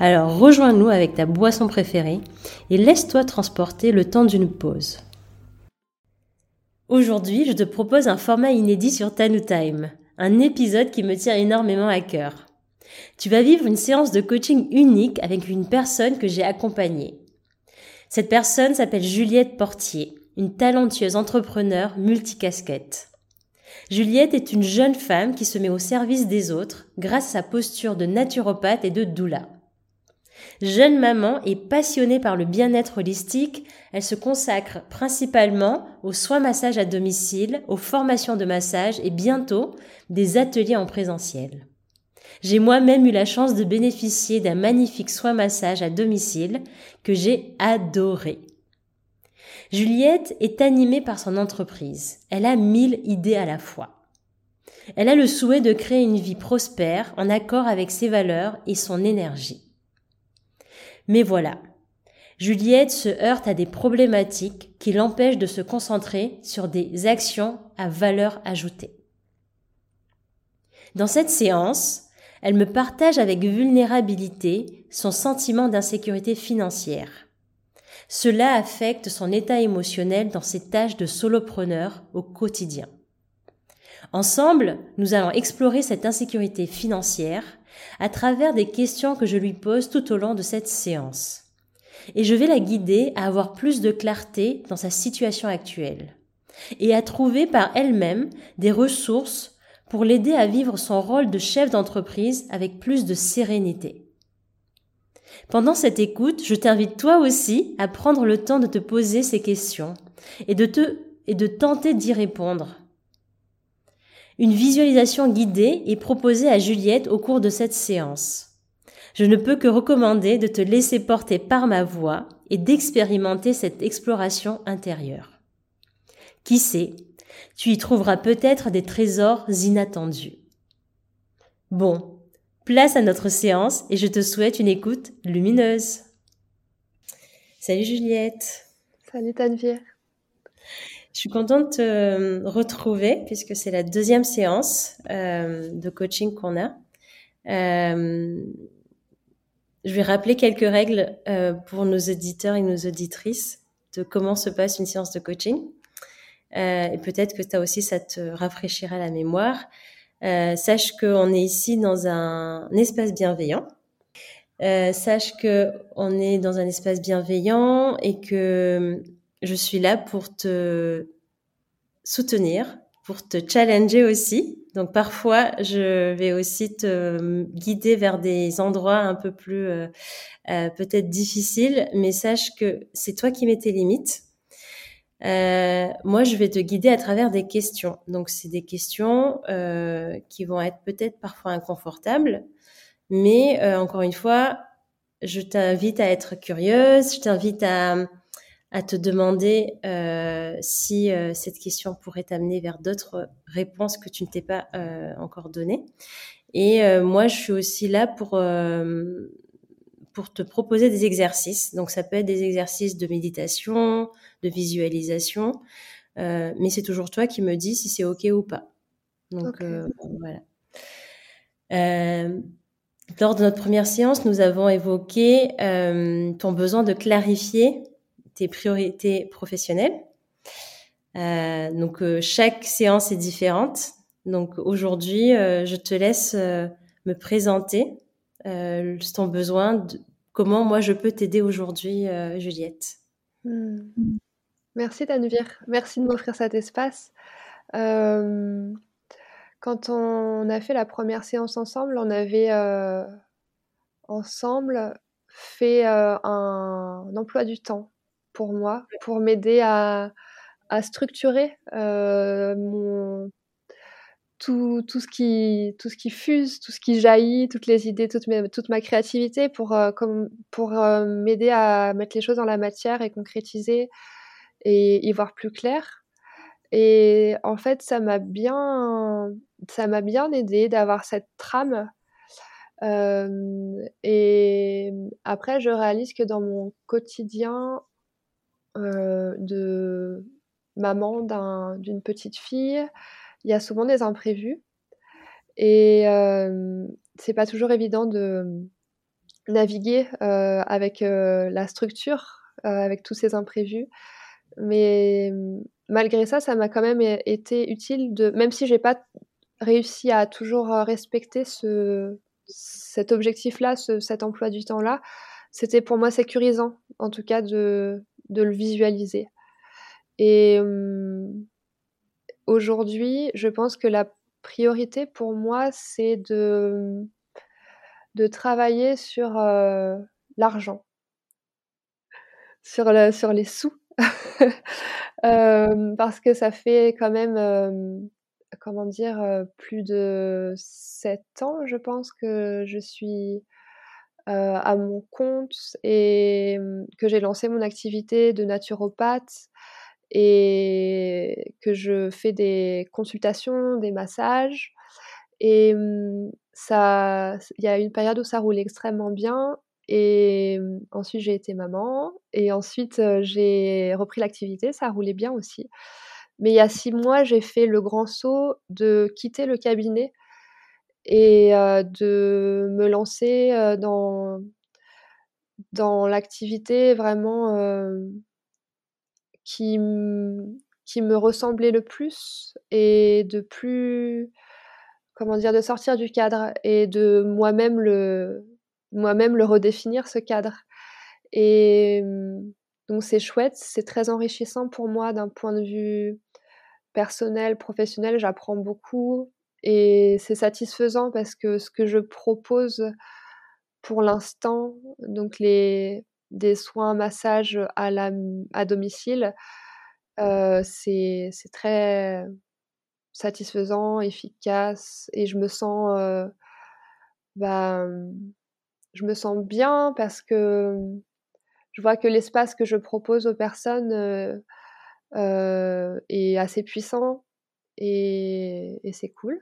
Alors rejoins-nous avec ta boisson préférée et laisse-toi transporter le temps d'une pause. Aujourd'hui, je te propose un format inédit sur Tanu Time, un épisode qui me tient énormément à cœur. Tu vas vivre une séance de coaching unique avec une personne que j'ai accompagnée. Cette personne s'appelle Juliette Portier, une talentueuse entrepreneur multicasquette. Juliette est une jeune femme qui se met au service des autres grâce à sa posture de naturopathe et de doula. Jeune maman et passionnée par le bien-être holistique, elle se consacre principalement aux soins massage à domicile, aux formations de massage et bientôt des ateliers en présentiel. J'ai moi-même eu la chance de bénéficier d'un magnifique soin massage à domicile que j'ai adoré. Juliette est animée par son entreprise. Elle a mille idées à la fois. Elle a le souhait de créer une vie prospère en accord avec ses valeurs et son énergie. Mais voilà, Juliette se heurte à des problématiques qui l'empêchent de se concentrer sur des actions à valeur ajoutée. Dans cette séance, elle me partage avec vulnérabilité son sentiment d'insécurité financière. Cela affecte son état émotionnel dans ses tâches de solopreneur au quotidien. Ensemble, nous allons explorer cette insécurité financière à travers des questions que je lui pose tout au long de cette séance. Et je vais la guider à avoir plus de clarté dans sa situation actuelle et à trouver par elle-même des ressources pour l'aider à vivre son rôle de chef d'entreprise avec plus de sérénité. Pendant cette écoute, je t'invite toi aussi à prendre le temps de te poser ces questions et de te et de tenter d'y répondre une visualisation guidée est proposée à Juliette au cours de cette séance. Je ne peux que recommander de te laisser porter par ma voix et d'expérimenter cette exploration intérieure. Qui sait, tu y trouveras peut-être des trésors inattendus. Bon, place à notre séance et je te souhaite une écoute lumineuse. Salut Juliette. Salut Tanvir. Je suis contente de te retrouver puisque c'est la deuxième séance euh, de coaching qu'on a. Euh, je vais rappeler quelques règles euh, pour nos éditeurs et nos auditrices de comment se passe une séance de coaching. et peut-être que as aussi, ça te rafraîchira la mémoire. sache qu'on est ici dans un, espace bienveillant. sache que on est dans un espace bienveillant et que je suis là pour te soutenir, pour te challenger aussi. Donc parfois, je vais aussi te guider vers des endroits un peu plus euh, euh, peut-être difficiles, mais sache que c'est toi qui mets tes limites. Euh, moi, je vais te guider à travers des questions. Donc, c'est des questions euh, qui vont être peut-être parfois inconfortables, mais euh, encore une fois, je t'invite à être curieuse, je t'invite à à te demander euh, si euh, cette question pourrait t'amener vers d'autres réponses que tu ne t'es pas euh, encore données. Et euh, moi, je suis aussi là pour euh, pour te proposer des exercices. Donc, ça peut être des exercices de méditation, de visualisation, mais c'est toujours toi qui me dis si c'est ok ou pas. Donc voilà. lors de notre première séance, nous avons évoqué ton besoin de clarifier tes priorités professionnelles. Euh, donc euh, chaque séance est différente. Donc aujourd'hui, euh, je te laisse me présenter ton besoin, comment moi je peux t'aider aujourd'hui, Juliette. Hmm. Merci Tanvir, merci de m'offrir cet espace. quand on a fait la première séance ensemble, on avait ensemble fait un emploi du temps pour moi, pour m'aider à, structurer euh, mon, tout, tout, ce qui, tout ce qui fuse, tout ce qui jaillit, toutes les idées, toute, toute ma créativité pour, comme, pour m'aider à mettre les choses dans la matière et concrétiser et y voir plus clair. Et en fait, ça m'a bien, ça m'a bien aidé d'avoir cette trame. et après, je réalise que dans mon quotidien de maman d'une petite fille, il y a souvent des imprévus. Et c'est pas toujours évident de naviguer avec la structure, avec tous ces imprévus. Mais malgré ça, ça m'a quand même été utile de, même si j'ai pas réussi à toujours respecter ce, cet objectif-là, cet emploi du temps-là, c'était pour moi sécurisant, en tout cas, de, de le visualiser. Et aujourd'hui, je pense que la priorité pour moi, c'est de, travailler sur l'argent, sur, sur les sous. parce que ça fait quand même, comment dire, plus de sept ans, je pense, que je suis à mon compte et que j'ai lancé mon activité de naturopathe et que je fais des consultations, des massages. Et ça, il y a une période où ça roule extrêmement bien et ensuite, j'ai été maman. Et ensuite, j'ai repris l'activité. Ça roulait bien aussi. Mais il y a six mois, j'ai fait le grand saut de quitter le cabinet et de me lancer dans, dans l'activité vraiment qui, qui me ressemblait le plus et de plus, comment dire, de sortir du cadre et de moi-même le, moi-même le redéfinir ce cadre. Et mmh, donc c'est chouette, c'est très enrichissant pour moi d'un point de vue personnel, professionnel, j'apprends beaucoup et c'est satisfaisant parce que ce que je propose pour l'instant, donc les des soins massages à la à domicile, euh, c'est très satisfaisant, efficace et je me sens euh, bah, je me sens bien parce que je vois que l'espace que je propose aux personnes est assez puissant et, c'est cool.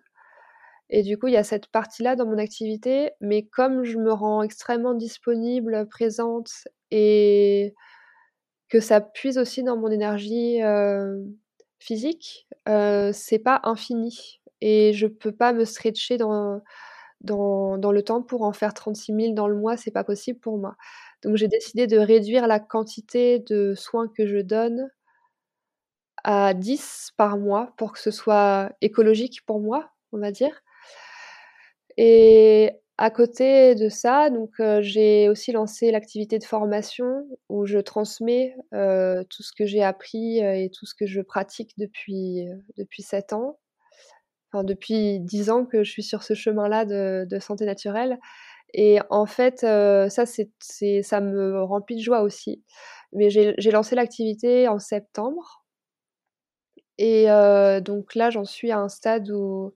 Et du coup, il y a cette partie-là dans mon activité, mais comme je me rends extrêmement disponible, présente et que ça puise aussi dans mon énergie physique, c'est pas infini. Et je peux pas me stretcher dans, dans, dans, le temps pour en faire 36 000 dans le mois, c'est pas possible pour moi. Donc j'ai décidé de réduire la quantité de soins que je donne à 10 par mois pour que ce soit écologique pour moi, on va dire. Et à côté de ça, donc euh, j'ai aussi lancé l'activité de formation où je transmets euh, tout ce que j'ai appris euh, et tout ce que je pratique depuis depuis 7 ans depuis dix ans que je suis sur ce chemin-là de, santé naturelle. Et en fait, ça, c'est, ça me remplit de joie aussi. Mais j'ai lancé l'activité en septembre. Et donc là, j'en suis à un stade où,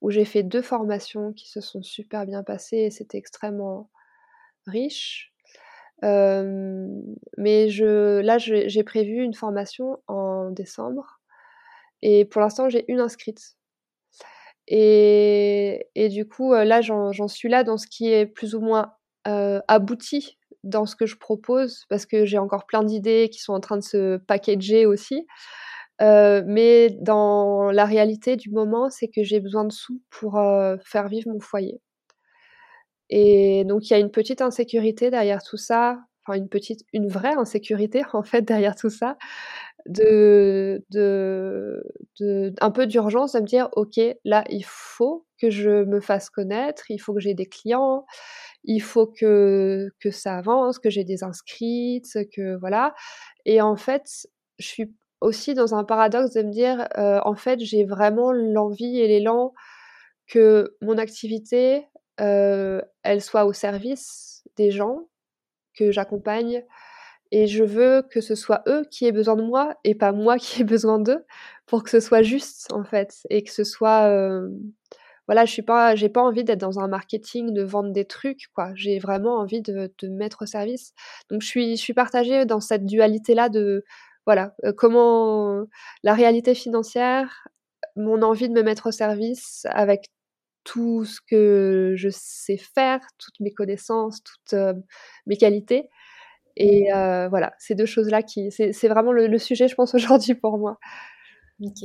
où j'ai fait deux formations qui se sont super bien passées et c'était extrêmement riche. Euh, mais là, j'ai prévu une formation en décembre. Et pour l'instant, j'ai une inscrite. Et, et du coup, euh, là, j'en suis là dans ce qui est plus ou moins euh, abouti dans ce que je propose, parce que j'ai encore plein d'idées qui sont en train de se packager aussi. Euh, mais dans la réalité du moment, c'est que j'ai besoin de sous pour euh, faire vivre mon foyer. Et donc il y a une petite insécurité derrière tout ça, enfin une petite, une vraie insécurité en fait derrière tout ça, de, de, de un peu d'urgence de me dire ok là il faut que je me fasse connaître, il faut que j'ai des clients, il faut que, que ça avance, que j'ai des inscrites, que voilà. Et en fait, je suis aussi dans un paradoxe de me dire euh, en fait j'ai vraiment l'envie et l'élan que mon activité euh, elle soit au service des gens que j'accompagne Et je veux que ce soit eux qui aient besoin de moi et pas moi qui ai besoin d'eux pour que ce soit juste, en fait. Et que ce soit. Euh, voilà, je suis pas, j'ai pas envie d'être dans un marketing, de vendre des trucs, quoi. J'ai vraiment envie de, de mettre au service. Donc, je suis, je suis partagée dans cette dualité-là de, voilà, euh, comment la réalité financière, mon envie de me mettre au service avec tout ce que je sais faire, toutes mes connaissances, toutes euh, mes qualités. Et euh, voilà, ces deux choses-là qui, c'est vraiment le, sujet, je pense, aujourd'hui pour moi. Ok.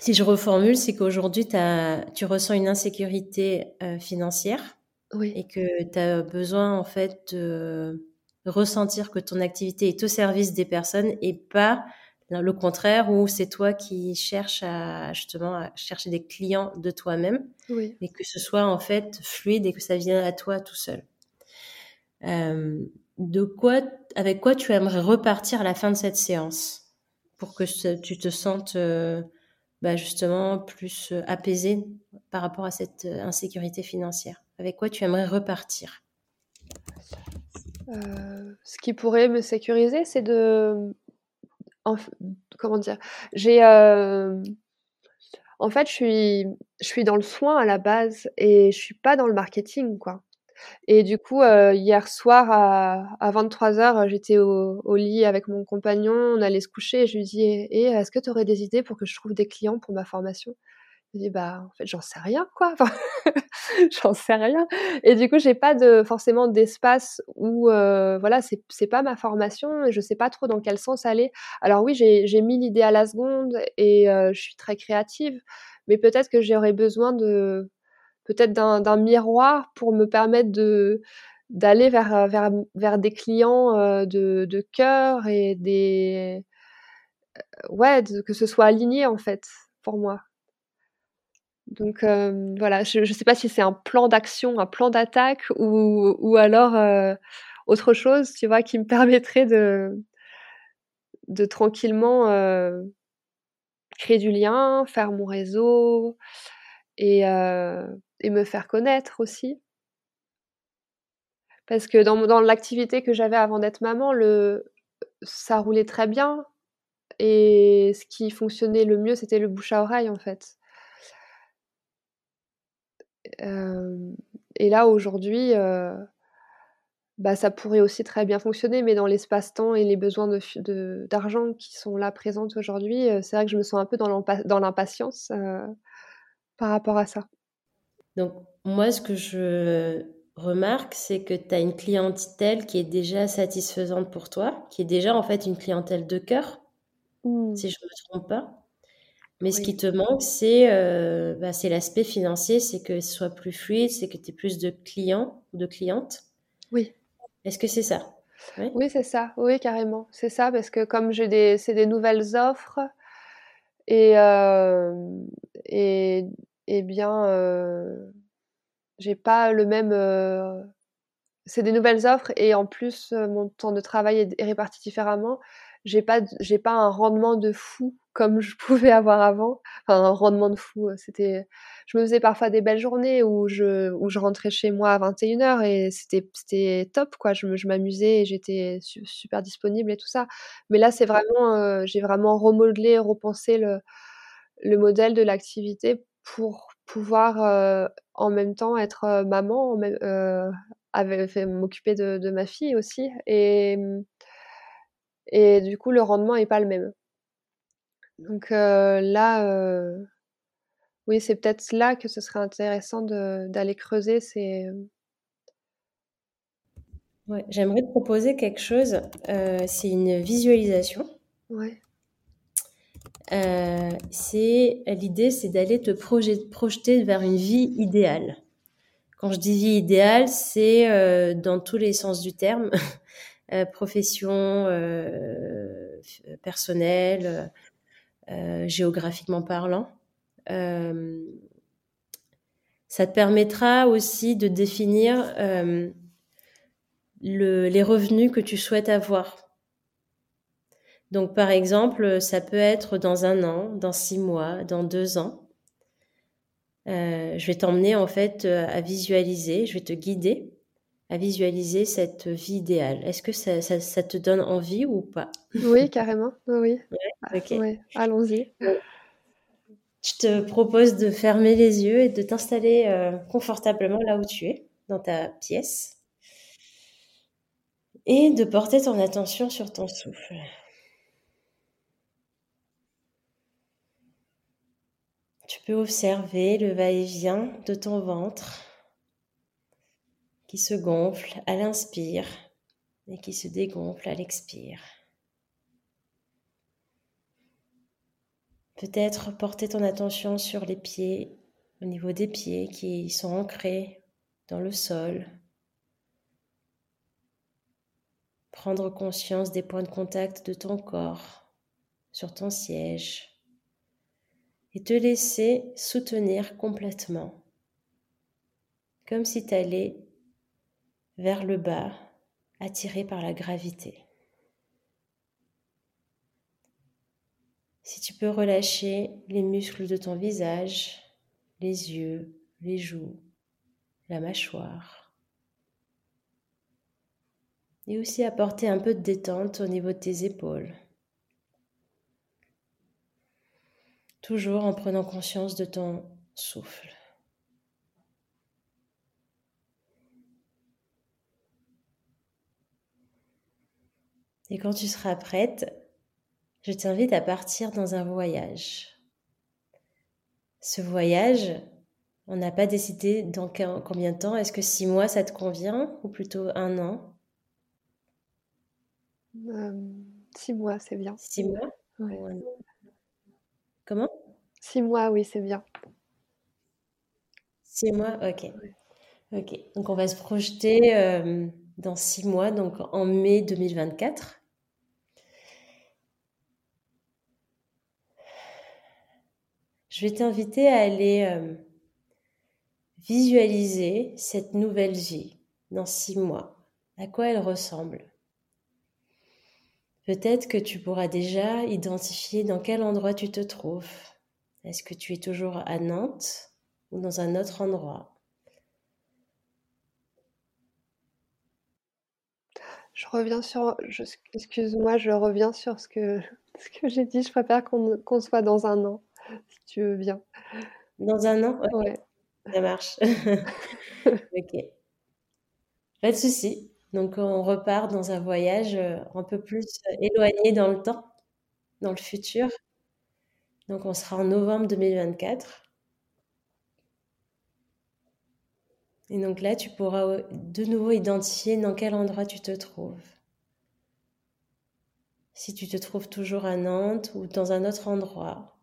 si je reformule, c'est qu'aujourd'hui, tu ressens une insécurité financière. Oui. Et que tu as besoin, en fait, de ressentir que ton activité est au service des personnes et pas le contraire où c'est toi qui cherches à justement à chercher des clients de toi-même oui. et que ce soit en fait fluide et que ça vienne à toi tout seul. Euh, de quoi, avec quoi tu aimerais repartir à la fin de cette séance pour que tu te sentes euh, bah justement plus euh, apaisé par rapport à cette insécurité financière? Avec quoi tu aimerais repartir? Euh, ce qui pourrait me sécuriser, c'est de, comment dire, j'ai, euh, en fait, je suis, je suis dans le soin à la base et je suis pas dans le marketing, quoi. Et du coup, euh, hier soir à, à 23h, j'étais au, lit avec mon compagnon, on allait se coucher et je lui dis «Eh, eh, est-ce que tu aurais des idées pour que je trouve des clients pour ma formation? Je dis bah en fait j'en sais rien quoi, j'en sais rien. Et du coup j'ai pas de forcément d'espace où euh, voilà c'est c'est pas ma formation et je sais pas trop dans quel sens aller. Alors oui j'ai mis l'idée à la seconde et euh, je suis très créative, mais peut-être que j'aurais besoin de peut-être d'un miroir pour me permettre de d'aller vers vers vers des clients euh, de cœur et des ouais que ce soit aligné en fait pour moi. Donc euh, voilà, je ne sais pas si c'est un plan d'action, un plan d'attaque ou, alors euh, autre chose, tu vois, qui me permettrait de, tranquillement euh, créer du lien, faire mon réseau et, me faire connaître aussi. Parce que dans, l'activité que j'avais avant d'être maman, ça roulait très bien. Et ce qui fonctionnait le mieux, c'était le bouche à oreille, en fait et là, aujourd'hui, bah, ça pourrait aussi très bien fonctionner, mais dans l'espace-temps et les besoins de d'argent qui sont là présents aujourd'hui, c'est vrai que je me sens un peu dans l'impatience par rapport à ça. Donc moi, ce que je remarque, c'est que tu as une clientèle qui est déjà satisfaisante pour toi, qui est déjà en fait une clientèle de cœur, mmh. si je ne me trompe pas. Mais ce qui te manque, c'est euh, bah, l'aspect financier, c'est que ce soit plus fluide, c'est que tu aies plus de clients ou de clientes. Oui. Est-ce que c'est ça? Oui, c'est ça. Oui, carrément. C'est ça, parce que comme j'ai des, c'est des nouvelles offres, et, euh, et, et bien, euh, j'ai pas le même. Euh, c'est des nouvelles offres, et en plus, mon temps de travail est réparti différemment j'ai pas pas un rendement de fou comme je pouvais avoir avant. Enfin un rendement de fou euh, c'était je me faisais parfois des belles journées où je où je rentrais chez moi à 21h et c'était c'était top quoi. Je m'amusais et j'étais super disponible et tout ça. Mais là c'est vraiment euh, j'ai vraiment remodelé repensé le le modèle de l'activité pour pouvoir euh, en même temps être maman euh, m'occuper de, de, ma fille aussi et et du coup, le rendement n'est pas le même. Donc euh, là, euh, oui, c'est peut-être là que ce serait intéressant d'aller creuser. C'est ouais, J'aimerais te proposer quelque chose. Euh, c'est une visualisation. Ouais. c'est l'idée, c'est d'aller te projeter vers une vie idéale. Quand je dis vie idéale, c'est dans tous les sens du terme. Profession personnelle, géographiquement parlant. ça te permettra aussi de définir les revenus que tu souhaites avoir. Donc, par exemple, ça peut être dans un an, dans six mois, dans deux ans. je vais t'emmener en fait à visualiser, je vais te guider à visualiser cette vie idéale. Est-ce que ça, ça, te donne envie ou pas? Oui, carrément. Oui. Ouais, Allons-y. Je te propose de fermer les yeux et de t'installer euh, confortablement là où tu es, dans ta pièce, et de porter ton attention sur ton souffle. Tu peux observer le va-et-vient de ton ventre qui se gonfle à l'inspire et qui se dégonfle à l'expire. Peut-être porter ton attention sur les pieds, au niveau des pieds qui sont ancrés dans le sol. Prendre conscience des points de contact de ton corps sur ton siège et te laisser soutenir complètement, comme si tu allais vers le bas, attiré par la gravité. Si tu peux relâcher les muscles de ton visage, les yeux, les joues, la mâchoire. Et aussi apporter un peu de détente au niveau de tes épaules. toujours en prenant conscience de ton souffle. Et quand tu seras prête, je t'invite à partir dans un voyage. Ce voyage, on n'a pas décidé dans combien de temps. Est-ce que six mois, ça te convient ou plutôt un an? Euh, Six mois, c'est bien. Six mois? Comment? Six mois, oui, c'est bien. Six mois, ok. Ok, donc on va se projeter euh, dans six mois, donc en mai 2024. Je vais t'inviter à aller euh, visualiser cette nouvelle vie dans six mois. À quoi elle ressemble? Peut-être que tu pourras déjà identifier dans quel endroit tu te trouves. Est-ce que tu es toujours à Nantes ou dans un autre endroit? Je reviens sur. Excuse-moi, je reviens sur ce que, ce que j'ai dit. Je préfère qu'on soit dans un an, si tu veux bien. Dans un an Ouais. Ça marche. ok. Pas de souci. Donc, on repart dans un voyage euh, un peu plus éloigné dans le temps, dans le futur. Donc, on sera en novembre 2024. Et donc là, tu pourras euh, de nouveau identifier dans quel endroit tu te trouves. Si tu te trouves toujours à Nantes ou dans un autre endroit.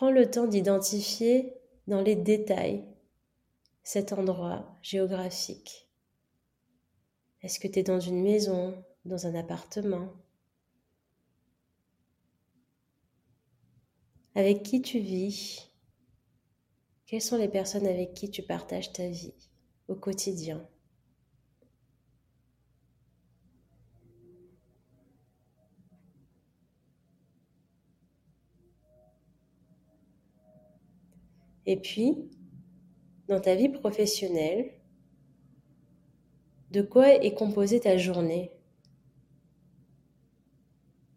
Prends le temps d'identifier dans les détails cet endroit géographique. Est-ce que tu es dans une maison, dans un appartement? Avec qui tu vis? Quelles sont les personnes avec qui tu partages ta vie au quotidien? Et puis, dans ta vie professionnelle, de quoi est composée ta journée?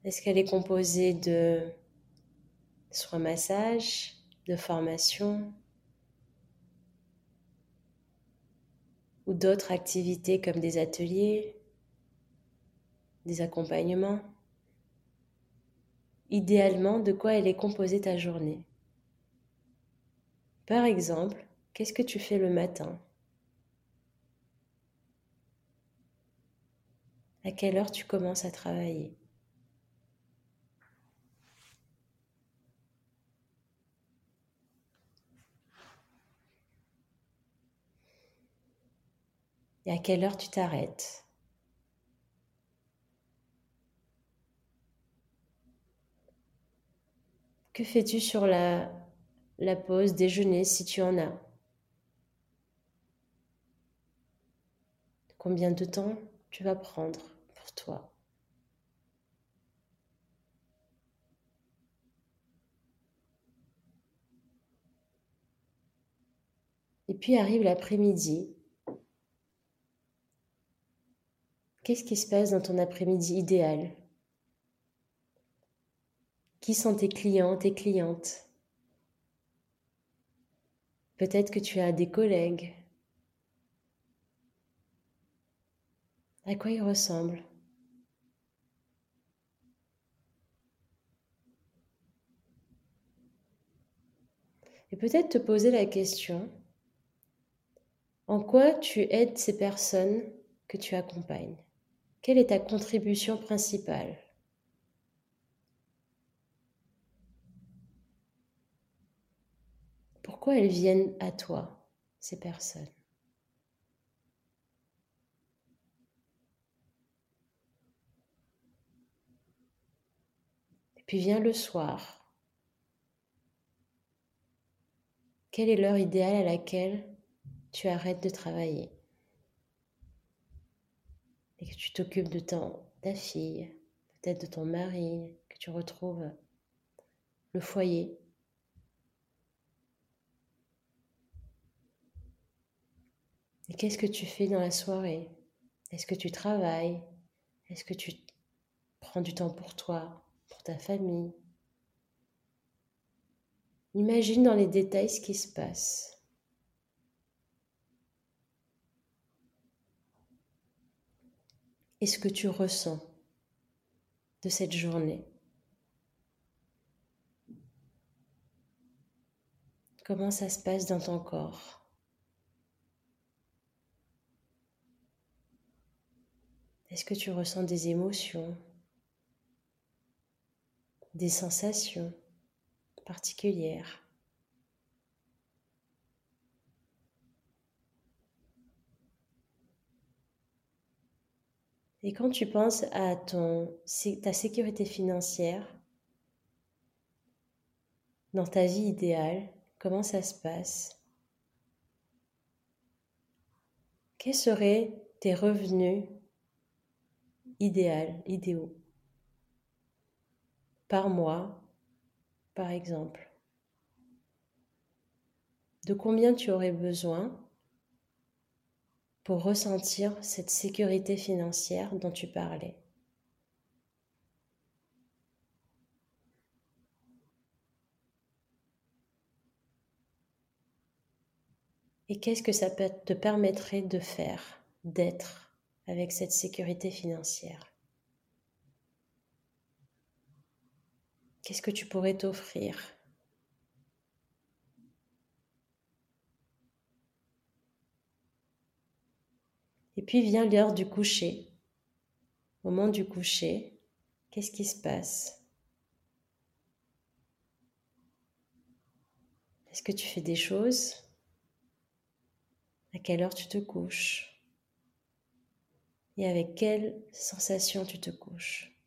Est-ce qu'elle est composée de soins massage, de formation ou d'autres activités comme des ateliers, des accompagnements? Idéalement, de quoi est composée ta journée? Par exemple, Qu'est-ce que tu fais le matin? À quelle heure tu commences à travailler? Et à quelle heure tu t'arrêtes? Que fais-tu sur la, la pause déjeuner si tu en as. Combien de temps tu vas prendre pour toi? Et puis arrive l'après-midi. Qu'est-ce qui se passe dans ton après-midi idéal? Qui sont tes clients, tes clientes? Peut-être que tu as des collègues. À quoi ils ressemblent? Et peut-être te poser la question, en quoi tu aides ces personnes que tu accompagnes? Quelle est ta contribution principale? Pourquoi elles viennent à toi, ces personnes? Et puis vient le soir. Quelle est l'heure idéale à laquelle tu arrêtes de travailler? Et que tu t'occupes de ta fille, peut-être de ton mari, que tu retrouves le foyer. Et qu'est-ce que tu fais dans la soirée? Est-ce que tu travailles? Est-ce que tu prends du temps pour toi, pour ta famille? Imagine dans les détails ce qui se passe. Et ce que tu ressens de cette journée. Comment ça se passe dans ton corps? Est-ce que tu ressens des émotions, des sensations particulière. Et quand tu penses à ton, ta sécurité financière, dans ta vie idéale, comment ça se passe? Quels seraient tes revenus idéaux, idéaux. Par mois par exemple. De combien tu aurais besoin pour ressentir cette sécurité financière dont tu parlais? Et qu'est-ce que ça te permettrait de faire, d'être avec cette sécurité financière. Qu'est-ce que tu pourrais t'offrir? Et puis vient l'heure du coucher. Au moment du coucher, qu'est-ce qui se passe? Est-ce que tu fais des choses? À quelle heure tu te couches? Et avec quelle sensation tu te couches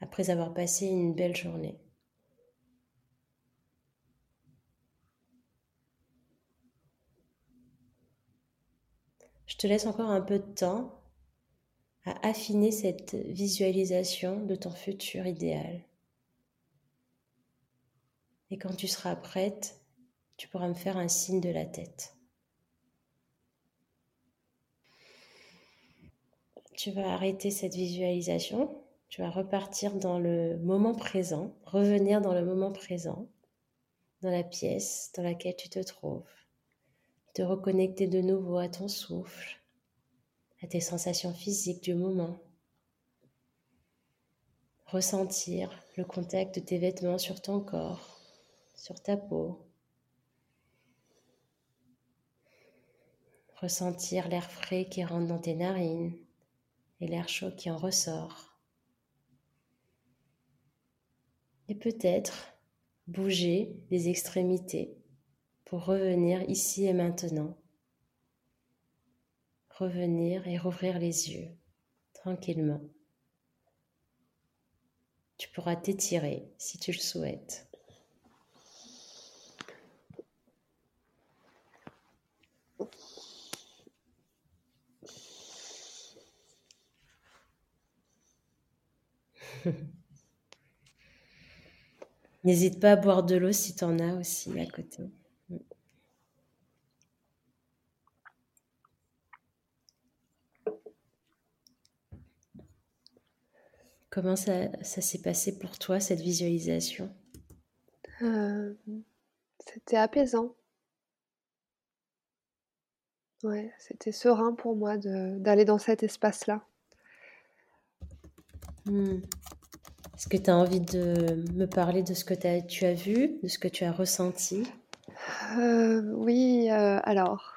après avoir passé une belle journée? Je te laisse encore un peu de temps à affiner cette visualisation de ton futur idéal. Et quand tu seras prête, tu pourras me faire un signe de la tête. Tu vas arrêter cette visualisation tu vas repartir dans le moment présent, revenir dans le moment présent, dans la pièce dans laquelle tu te trouves, te reconnecter de nouveau à ton souffle, à tes sensations physiques du moment, ressentir le contact de tes vêtements sur ton corps, sur ta peau, ressentir l'air frais qui rentre dans tes narines et l'air chaud qui en ressort. et peut-être bouger les extrémités pour revenir ici et maintenant. Revenir et rouvrir les yeux tranquillement. Tu pourras t'étirer si tu le souhaites. N'hésite pas à boire de l'eau si tu en as aussi à côté. Comment ça, s'est passé pour toi, cette visualisation? Euh, c'était apaisant. Ouais, c'était serein pour moi d'aller dans cet espace-là. Hmm. Est-ce que tu as envie de me parler de ce que tu as vu, de ce que tu as ressenti? Euh, Oui, euh, alors,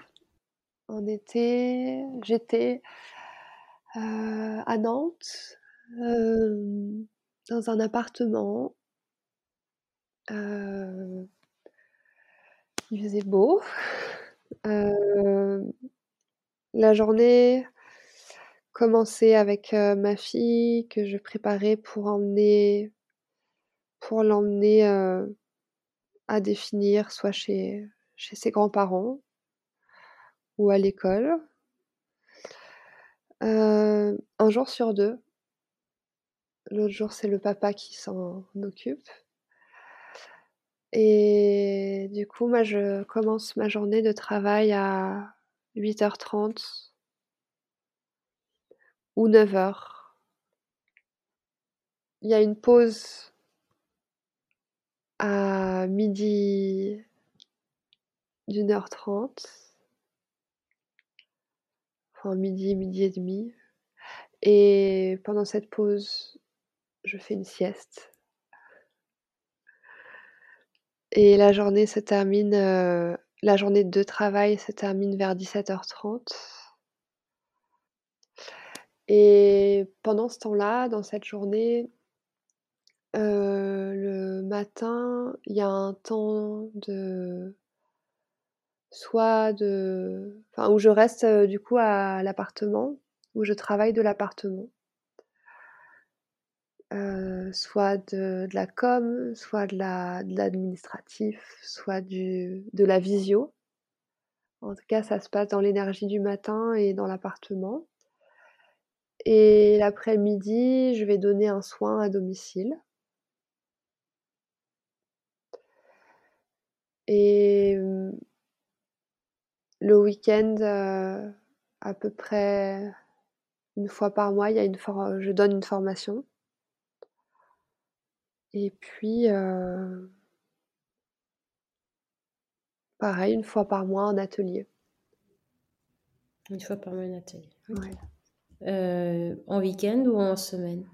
en été, j'étais à Nantes dans un appartement. il faisait beau. la journée commençait avec ma fille que je préparais pour emmener pour l'emmener à définir soit chez, chez ses grands-parents ou à l'école. un jour sur deux, L'autre jour, c'est le papa qui s'en occupe. Et du coup, moi, je commence ma journée de travail à 8h30 ou 9h. Il y a une pause à midi d'une heure trente, enfin midi, midi et demi. Et pendant cette pause, je fais une sieste. Et la journée se termine, euh, la journée de travail se termine vers 17h30. Et pendant ce temps-là, dans cette journée, euh, le matin, il y a un temps de soit de enfin où je reste euh, du coup à l'appartement, où je travaille de l'appartement. Euh, soit de, la com, soit de l'administratif, soit du, de la visio. En tout cas, ça se passe dans l'énergie du matin et dans l'appartement. Et l'après-midi, je vais donner un soin à domicile. Et le week-end, euh, à peu près une fois par mois, il y a une je donne une formation. Et puis, euh, pareil, une fois par mois, un atelier. Une fois par mois, un atelier. Euh, en week-end ou en semaine?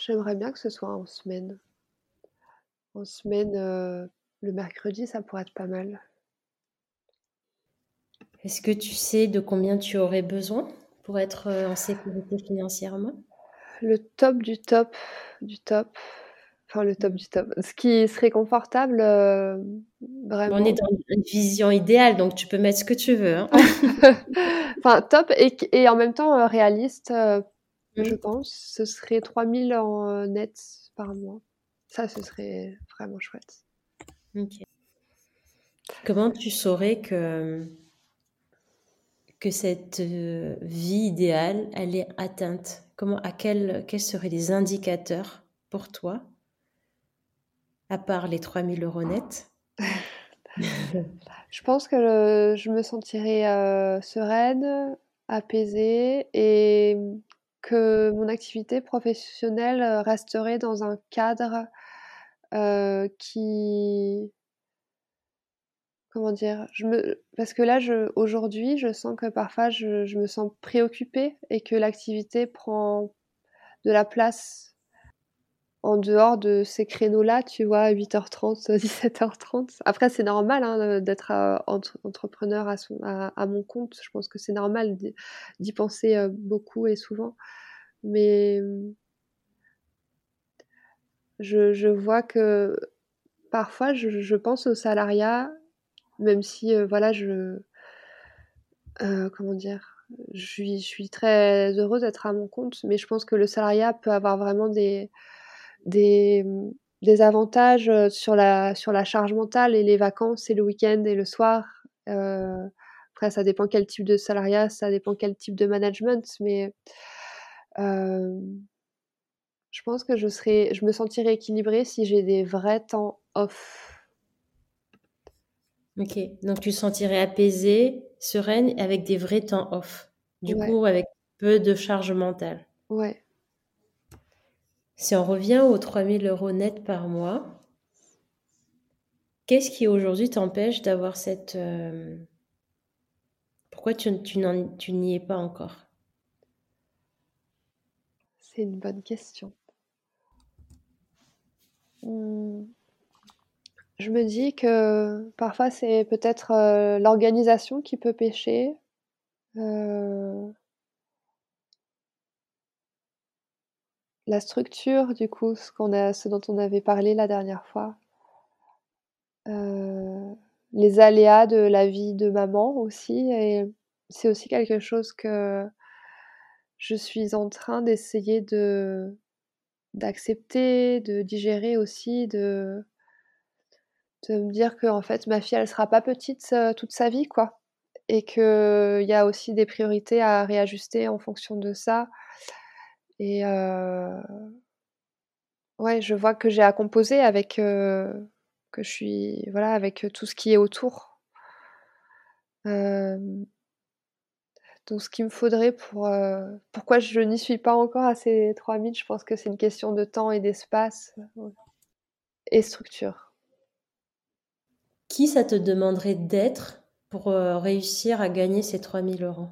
J'aimerais bien que ce soit en semaine. En semaine, euh, le mercredi, ça pourrait être pas mal. Est-ce que tu sais de combien tu aurais besoin pour être en sécurité financièrement? Le top du top du top. Enfin, le top du top. Ce qui serait confortable, euh, vraiment. On est dans une vision idéale, donc tu peux mettre ce que tu veux. Hein. enfin, top et, et, en même temps euh, réaliste, euh, je pense. Ce serait 3000 en net par mois. Ça, ce serait vraiment chouette. Ok. Comment tu saurais que, que cette vie idéale, elle est atteinte? Comment, à quels seraient les indicateurs pour toi, à part les 3000 euros nets. Je pense que je me sentirais euh, sereine, apaisée et que mon activité professionnelle resterait dans un cadre euh, qui comment dire je me parce que là aujourd'hui je sens que parfois je me sens préoccupée et que l'activité prend de la place en dehors de ces créneaux-là, tu vois, 8h30, 17h30. Après, c'est normal hein, d'être euh, entrepreneur à, mon compte. Je pense que c'est normal d'y penser euh, beaucoup et souvent. Mais je, je vois que parfois, je, pense au salariat même si euh, voilà, je euh, comment dire, je suis, je suis très heureuse d'être à mon compte, mais je pense que le salariat peut avoir vraiment des, des, des avantages euh, sur la, sur la charge mentale et les vacances et le week-end et le soir. après, ça dépend quel type de salariat, ça dépend quel type de management, mais je pense que je, serais, je me sentirais équilibrée si j'ai des vrais temps off. Ok, donc tu te sentirais apaisée, sereine, avec des vrais temps off. Du coup, avec peu de charge mentale. Ouais. Si on revient aux 3000 euros net par mois, qu'est-ce qui aujourd'hui t'empêche d'avoir cette... Euh, pourquoi tu, n'y es pas encore? C'est une bonne question. Hmm. Je me dis que parfois c'est peut-être euh, l'organisation qui peut pêcher. Euh, la structure, du coup, ce, dont on avait parlé la dernière fois. Euh, les aléas de la vie de maman aussi. C'est aussi quelque chose que je suis en train d'essayer de d'accepter, de digérer aussi, de, me dire que en fait ma fille elle sera pas petite euh, toute sa vie quoi et qu'il y a aussi des priorités à réajuster en fonction de ça et euh, ouais je vois que j'ai à composer avec euh, que je suis voilà avec tout ce qui est autour. Donc ce qu'il me faudrait pour pourquoi je n'y suis pas encore à ces 3000 je pense que c'est une question de temps et d'espace et structure. Qui ça te demanderait d'être pour euh, réussir à gagner ces 3000 euros?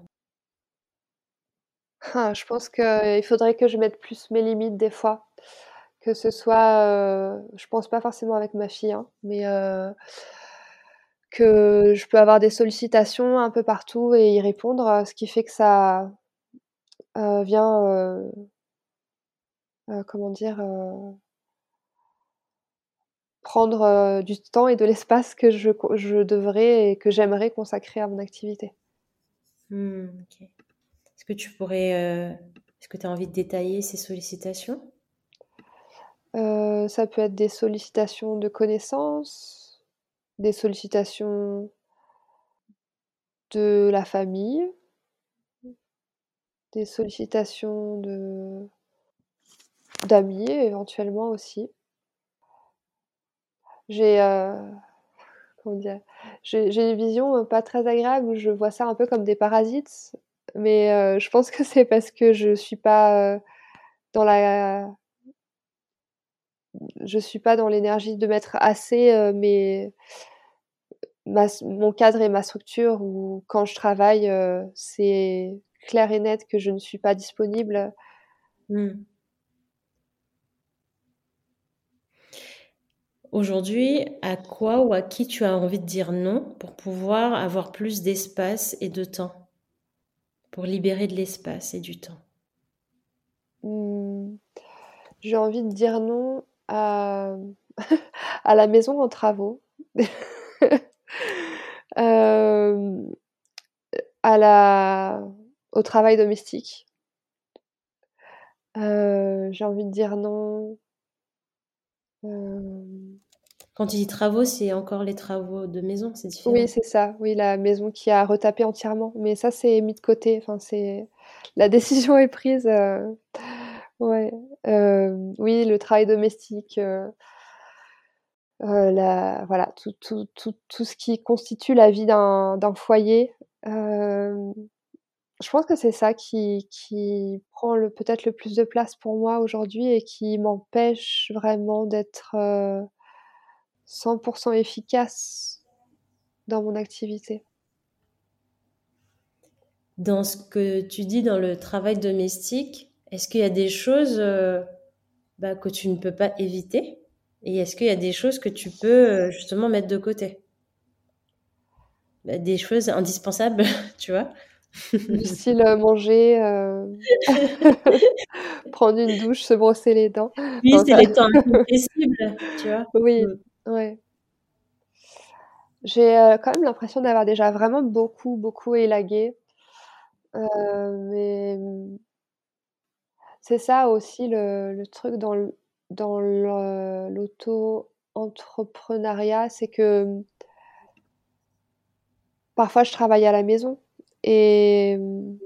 Ah, Je pense qu'il faudrait que je mette plus mes limites des fois. Que ce soit, euh, je pense pas forcément avec ma fille, hein, mais euh, que je peux avoir des sollicitations un peu partout et y répondre, ce qui fait que ça vient, comment dire, prendre euh, du temps et de l'espace que je, devrais et que j'aimerais consacrer à mon activité. Est-ce que tu pourrais, euh, est-ce que tu as envie de détailler ces sollicitations? Euh, Ça peut être des sollicitations de connaissances, des sollicitations de la famille, des sollicitations de d'amis éventuellement aussi. J'ai euh, j'ai une vision pas très agréable où je vois ça un peu comme des parasites, mais euh, je pense que c'est parce que je suis pas euh, dans la je suis pas dans l'énergie de mettre assez mes mon cadre et ma structure où quand je travaille c'est clair et net que je ne suis pas disponible. Mmh. Aujourd'hui, à quoi ou à qui tu as envie de dire non pour pouvoir avoir plus d'espace et de temps? Pour libérer de l'espace et du temps mmh. J'ai envie de dire non à, à la maison en travaux, euh, à la... au travail domestique. Euh, j'ai envie de dire non euh, Quand tu dis travaux, c'est encore les travaux de maison, c'est différent. Oui, c'est ça. Oui, la maison qui a retapé entièrement. Mais ça, c'est mis de côté. Enfin, c'est la décision est prise. Euh. Euh, oui, le travail domestique. la, voilà, tout, tout, tout, tout, ce qui constitue la vie d'un foyer. je pense que c'est ça qui, qui prend peut-être le plus de place pour moi aujourd'hui et qui m'empêche vraiment d'être 100% efficace dans mon activité. Dans ce que tu dis dans le travail domestique, est-ce qu'il y a des choses euh, bah, que tu ne peux pas éviter? Et est-ce qu'il y a des choses que tu peux euh, justement mettre de côté? Bah, Des choses indispensables, tu vois? Du style euh, manger, prendre une douche, se brosser les dents. Oui, c'est les temps impossibles, tu vois? Oui, mm. Ouais. J'ai, euh, quand même l'impression d'avoir déjà vraiment beaucoup, beaucoup élagué. Euh, mais mmh, c'est ça aussi le truc dans dans l'auto-entrepreneuriat, c'est que mmh parfois je travaille à la maison et mmh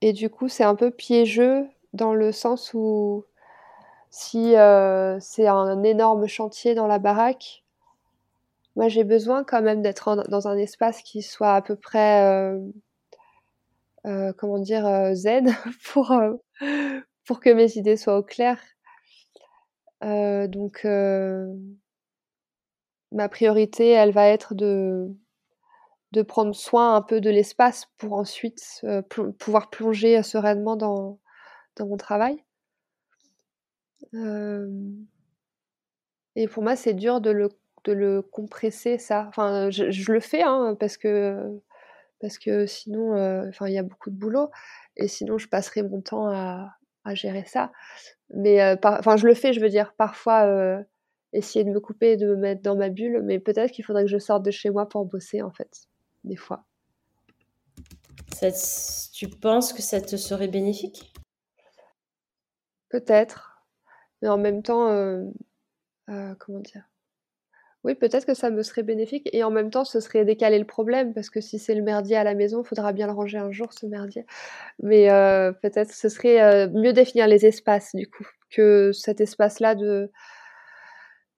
et du coup, c'est un peu piégeux dans le sens où si euh, c'est un énorme chantier dans la baraque, moi j'ai besoin quand même d'être dans un espace qui soit à peu près, euh, euh, comment dire, zen pour, pour que mes idées soient au clair. donc, ma priorité, elle va être de, de prendre soin un peu de l'espace pour ensuite pouvoir plonger sereinement dans, dans mon travail. Et pour moi, c'est dur de le, de le compresser, ça. Enfin, je, le fais hein, parce que parce que sinon, enfin, il y a beaucoup de boulot et sinon, je passerai mon temps à, à gérer ça. Mais enfin, je le fais, je veux dire, parfois essayer de me couper de me mettre dans ma bulle, mais peut-être qu'il faudrait que je sorte de chez moi pour bosser, en fait, des fois. tu penses que ça te serait bénéfique? Peut-être, mais en même temps, euh, euh, comment dire? Oui, peut-être que ça me serait bénéfique, et en même temps, ce serait décaler le problème, parce que si c'est le merdier à la maison, il faudra bien le ranger un jour, ce merdier. Mais euh, peut-être ce serait mieux définir les espaces, du coup, que cet espace-là de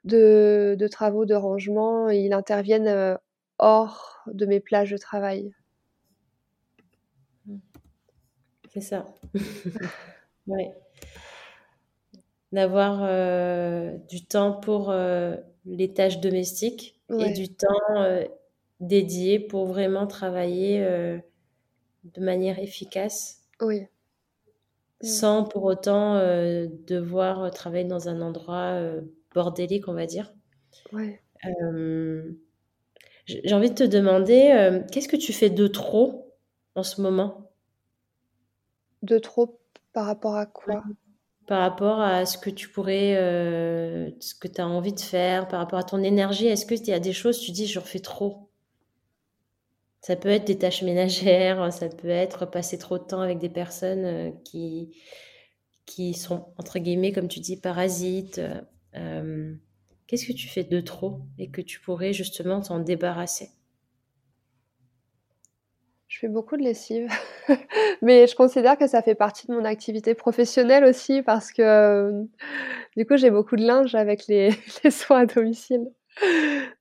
de, travaux de rangement, il intervienne hors de mes plages de travail. C'est ça. ouais. D'avoir euh, du temps pour euh, les tâches domestiques et du temps dédié pour vraiment travailler de manière efficace. Oui. Sans pour autant devoir travailler dans un endroit bordélique, on va dire. Ouais. J'ai envie de te demander, qu'est-ce que tu fais de trop en ce moment? De trop par rapport à quoi? Par rapport à ce que tu pourrais, ce que tu as envie de faire, par rapport à ton énergie, est-ce qu'il y a des choses, tu dis, je fais trop? Ça peut être des tâches ménagères, ça peut être passer trop de temps avec des personnes qui, qui sont, entre guillemets, comme tu dis, parasites. Euh, qu'est-ce que tu fais de trop et que tu pourrais justement t'en débarrasser? Je fais beaucoup de lessive, mais je considère que ça fait partie de mon activité professionnelle aussi parce que euh, du coup j'ai beaucoup de linge avec les, soins à domicile.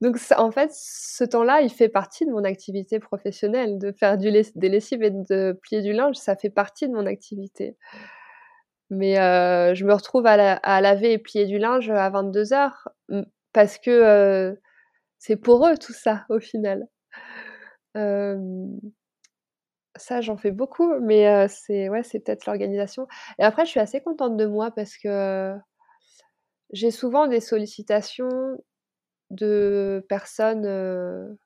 Donc en fait, ce temps-là, il fait partie de mon activité professionnelle. De faire des lessives et de plier du linge, ça fait partie de mon activité. Mais euh, je me retrouve à, laver et plier du linge à 22 heures parce que euh, c'est pour eux tout ça au final. Ça, j'en fais beaucoup, mais c'est ouais, c'est peut-être l'organisation. Et après, je suis assez contente de moi parce que j'ai souvent des sollicitations de personnes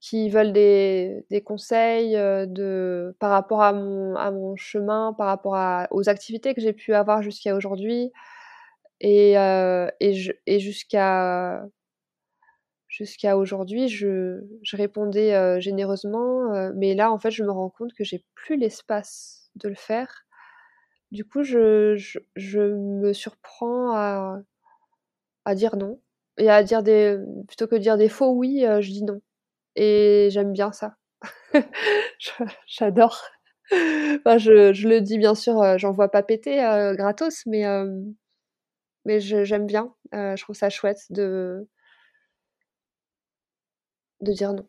qui veulent des, des conseils de, par rapport à mon, chemin, par rapport à, aux activités que j'ai pu avoir jusqu'à aujourd'hui. Et, et jusqu'à jusqu'à aujourd'hui, je, je, répondais euh, généreusement, euh, mais là, en fait, je me rends compte que j'ai plus l'espace de le faire. Du coup, je, je, je, me surprends à, à dire non. Et à dire des. Plutôt que dire des faux oui, euh, je dis non et j'aime bien ça. J'adore. Je, le dis bien sûr, j'en vois pas péter gratos, mais, mais j'aime bien. je trouve ça chouette de, de dire non.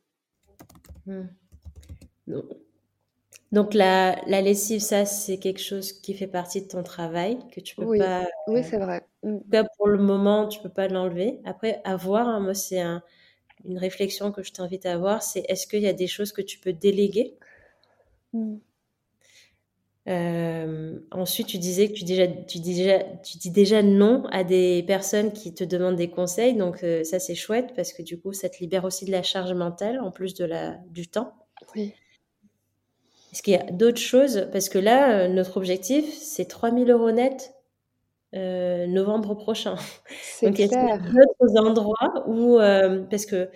Mmh. Donc la, la, lessive, ça, c'est quelque chose qui fait partie de ton travail, que tu peux oui. pas... Oui, c'est vrai. Mmh. Là, pour le moment, tu peux pas l'enlever. Après, à voir, hein, moi, c'est un une réflexion que je t'invite à avoir, c'est est-ce qu'il y a des choses que tu peux déléguer? Mm. Euh, ensuite, tu disais que tu, déjà, tu, dis déjà, tu dis déjà non à des personnes qui te demandent des conseils. Donc, euh, ça, c'est chouette parce que du coup, ça te libère aussi de la charge mentale en plus de la, du temps. Oui. Est-ce qu'il y a d'autres choses? Parce que là, euh, notre objectif, c'est 3000 euros net novembre prochain. Donc, il y a d'autres endroits où, parce que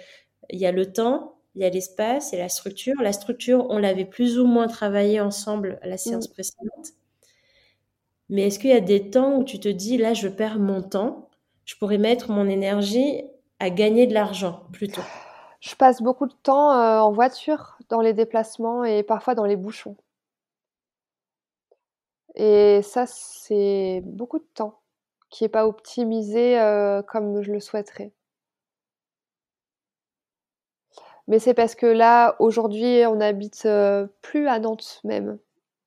il y a le temps, il y a l'espace et la structure. La structure, on l'avait plus ou moins travaillé ensemble à la séance mmh. précédente. Mais est-ce qu'il y a des temps où tu te dis, là, je perds mon temps, je pourrais mettre mon énergie à gagner de l'argent plutôt Je passe beaucoup de temps euh, en voiture dans les déplacements et parfois dans les bouchons. Et ça, c'est beaucoup de temps qui n'est pas optimisé comme je le souhaiterais. Mais c'est parce que là, aujourd'hui, on n'habite plus à Nantes même.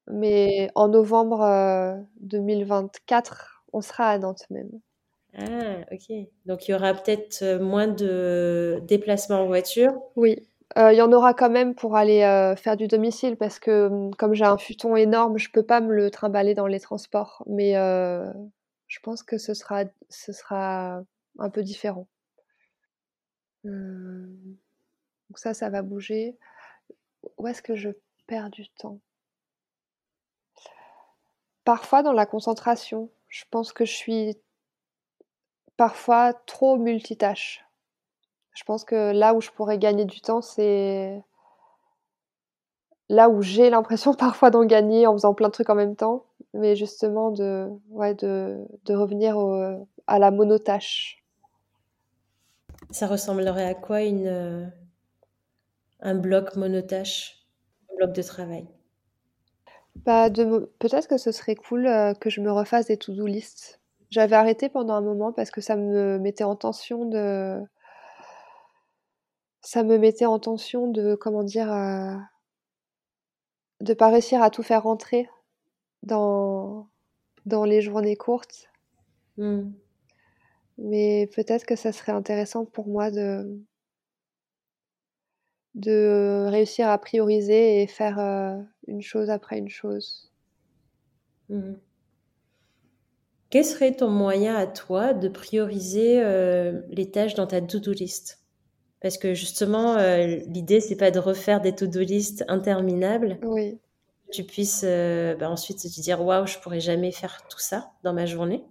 Mais en novembre 2024, on sera à Nantes même. Ah, ok. Donc il y aura peut-être moins de déplacements en voiture. Oui. Il y en aura quand même pour aller faire du domicile parce que mmh, comme j'ai un futon énorme, je peux pas me le trimballer dans les transports. Mais je pense que ce sera, ce sera un peu différent. Ça, ça va bouger. Où est-ce que je perds du temps? Parfois dans la concentration. Je pense que je suis parfois trop multitâche. Je pense que là où je pourrais gagner du temps, c'est là où j'ai l'impression parfois d'en gagner en faisant plein de trucs en même temps, mais justement de revenir à la monotâche. Ça ressemblerait à quoi une, euh, un bloc monotâche, un bloc de travail bah, Peut-être que ce serait cool euh, que je me refasse des to-do list. J'avais arrêté pendant un moment parce que ça me mettait en tension de. Ça me mettait en tension de, comment dire, euh, de pas réussir à tout faire rentrer dans, dans les journées courtes. Mmh. Mais peut-être que ça serait intéressant pour moi de, de réussir à prioriser et faire euh, une chose après une chose. Mmh. Quel serait ton moyen à toi de prioriser euh, les tâches dans ta to-do list? Parce que justement, euh, l'idée, c'est pas de refaire des to-do list interminables. Oui. Tu puisses bah, ensuite te dire waouh, je pourrais jamais faire tout ça dans ma journée.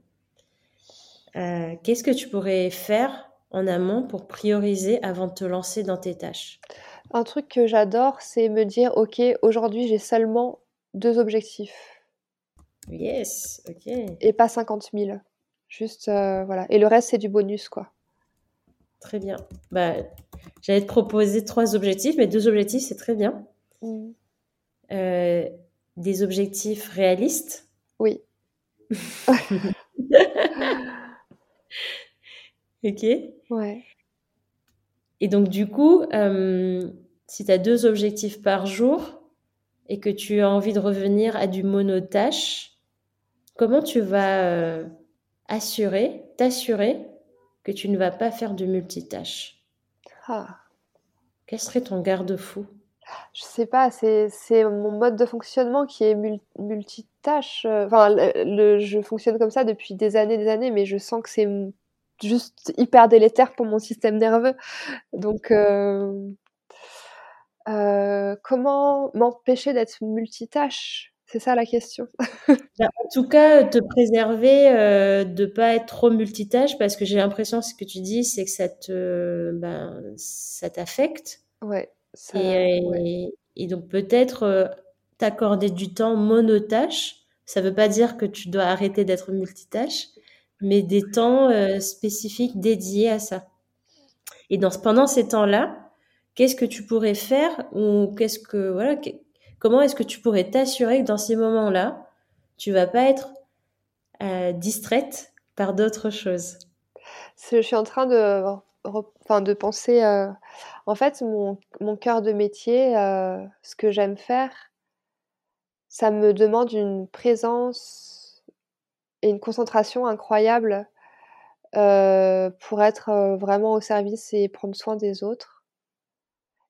Euh, qu'est-ce que tu pourrais faire en amont pour prioriser avant de te lancer dans tes tâches? Un truc que j'adore, c'est me dire, OK, aujourd'hui j'ai seulement deux objectifs. Yes, ok. Et pas 50 000. Juste, euh, voilà. Et le reste, c'est du bonus, quoi. Très bien. Bah, J'allais te proposer trois objectifs, mais deux objectifs, c'est très bien. Mmh. Euh, des objectifs réalistes Oui. Ok. Ouais. Et donc, du coup, euh, si tu as deux objectifs par jour et que tu as envie de revenir à du monotâche, comment tu vas euh, assurer, t'assurer que tu ne vas pas faire du multitâche? Ah. Quel serait ton garde-fou? Je sais pas, c'est mon mode de fonctionnement qui est multitâche. Euh, enfin, le, je fonctionne comme ça depuis des années, des années, mais je sens que c'est juste hyper délétère pour mon système nerveux. Donc, euh, euh, comment m'empêcher d'être multitâche? C'est ça la question. Bah, en tout cas, te préserver euh, de pas être trop multitâche parce que j'ai l'impression ce que tu dis, c'est que ça te, ben, ça t'affecte. Ouais. et, et, donc peut-être t'accorder du temps monotâche. Ça veut pas dire que tu dois arrêter d'être multitâche, mais des temps euh, spécifiques dédiés à ça. Et pendant ces temps-là, qu'est-ce que tu pourrais faire ou qu'est-ce que voilà, comment est-ce que tu pourrais t'assurer que dans ces moments-là, tu vas pas être euh, distraite par d'autres choses? Je suis en train de, enfin, de penser. Euh, en fait, mon cœur de métier, ce que j'aime faire, ça me demande une présence une concentration incroyable euh, pour être euh, vraiment au service et prendre soin des autres.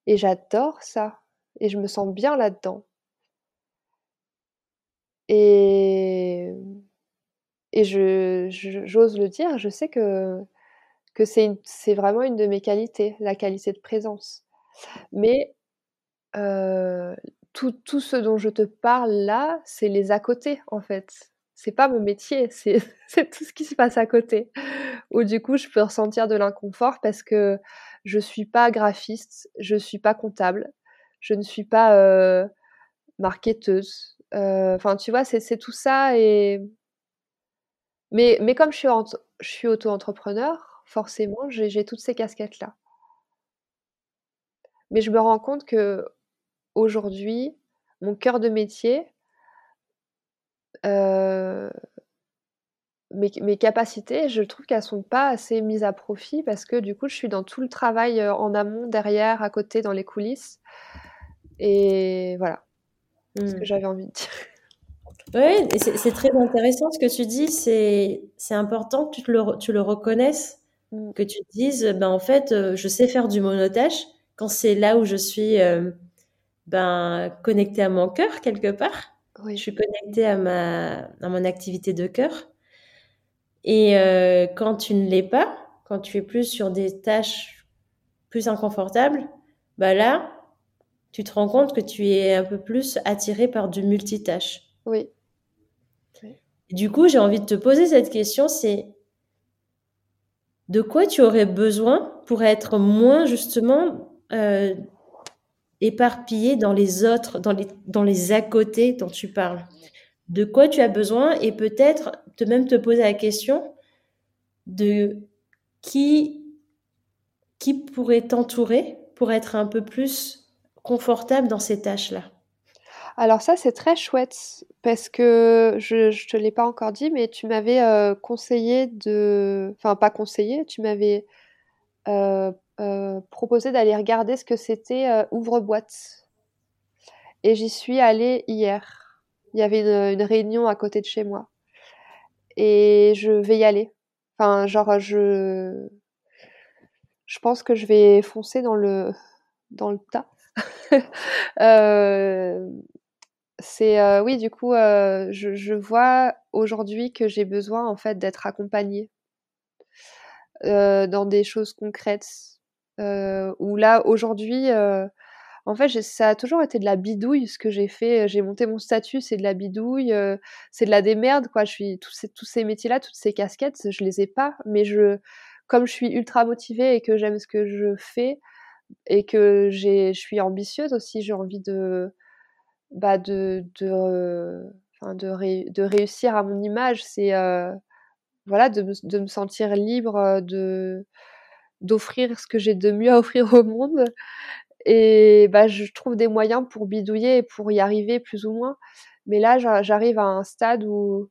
Et j'adore ça. Et je me sens bien là-dedans. Et, j'ose le dire, je sais que, c'est, vraiment une de mes qualités, la qualité de présence. Mais euh, tout ce dont je te parle là, c'est les à côté, en fait c'est pas mon métier, c'est tout ce qui se passe à côté. Où du coup, je peux ressentir de l'inconfort parce que je suis pas graphiste, je suis pas comptable, je ne suis pas euh, marketeuse. Euh, enfin, tu vois, c'est tout ça et mais, comme je suis, je suis auto-entrepreneur, forcément, j'ai toutes ces casquettes-là. Mais je me rends compte que aujourd'hui, mon cœur de métier, mes, capacités, je trouve qu'elles sont pas assez mises à profit parce que du coup, je suis dans tout le travail en amont, derrière, à côté, dans les coulisses. Et voilà, ce que mmh. j'avais envie de dire. Oui, c'est très intéressant ce que tu dis. C'est important que tu, le, tu le reconnaisses, mm. que tu te dises, ben, en fait, euh, je sais faire du monotage quand c'est là où je suis euh, ben, connectée à mon cœur quelque part. Je suis connectée à, ma, à mon activité de cœur. Et euh, quand tu ne l'es pas, quand tu es plus sur des tâches plus inconfortables, bah là, tu te rends compte que tu es un peu plus attiré par du multitâche. Oui. Du coup, j'ai envie de te poser cette question, c'est de quoi tu aurais besoin pour être moins justement euh, éparpillé dans les autres, dans les, dans les à côté dont tu parles. De quoi tu as besoin et peut-être te même te poser la question de qui, qui pourrait t'entourer pour être un peu plus confortable dans ces tâches-là? Alors ça, c'est très chouette parce que je, je te l'ai pas encore dit, mais tu m'avais euh, conseillé de, enfin pas conseillé, tu m'avais proposé d'aller regarder ce que c'était ouvre-boîte. Et j'y suis allée hier. Il y avait une, réunion à côté de chez moi. Et je vais y aller. Enfin, genre, je, je pense que je vais foncer dans le, dans le tas. euh, c'est euh, oui, du coup, euh, je, vois aujourd'hui que j'ai besoin en fait d'être accompagnée euh, dans des choses concrètes. où là, aujourd'hui, en fait, ça a toujours été de la bidouille ce que j'ai fait. J'ai monté mon statut, c'est de la bidouille, c'est de la démerde, quoi. Je suis tous ces, tous ces métiers-là, toutes ces casquettes, je les ai pas, mais je, comme je suis ultra motivée et que j'aime ce que je fais et que je suis ambitieuse aussi, j'ai envie de bah, de, de, de, de, réussir à mon image, c'est voilà, de de, me, sentir libre de d'offrir ce que j'ai de mieux à offrir au monde. Et bah, je trouve des moyens pour bidouiller et pour y arriver plus ou moins. Mais là, j'arrive à un stade où,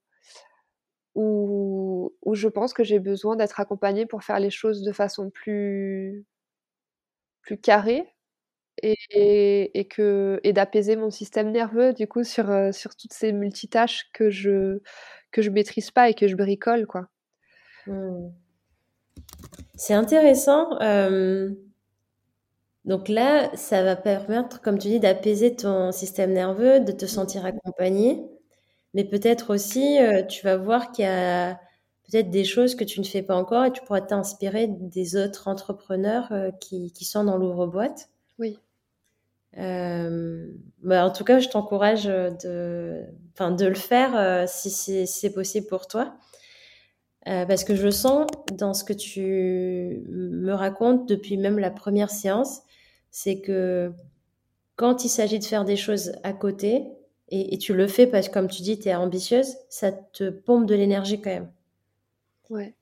où, où je pense que j'ai besoin d'être accompagnée pour faire les choses de façon plus, plus carrée et, et, que et d'apaiser mon système nerveux du coup sur, sur toutes ces multitâches que je que je maîtrise pas et que je bricole quoi. Mmh. C'est intéressant. Euh, donc là, ça va permettre, comme tu dis, d'apaiser ton système nerveux, de te sentir accompagné. Mais peut-être aussi, euh, tu vas voir qu'il y a peut-être des choses que tu ne fais pas encore et tu pourras t'inspirer des autres entrepreneurs qui, qui sont dans l'ouvre-boîte. Oui. Euh, bah, en tout cas, je t'encourage de, enfin, de le faire euh, si c'est possible pour toi. Euh, parce que je sens dans ce que tu me racontes depuis même la première séance, c'est que quand il s'agit de faire des choses à côté, et, tu le fais parce que comme tu dis, tu es ambitieuse, ça te pompe de l'énergie quand même. Ouais.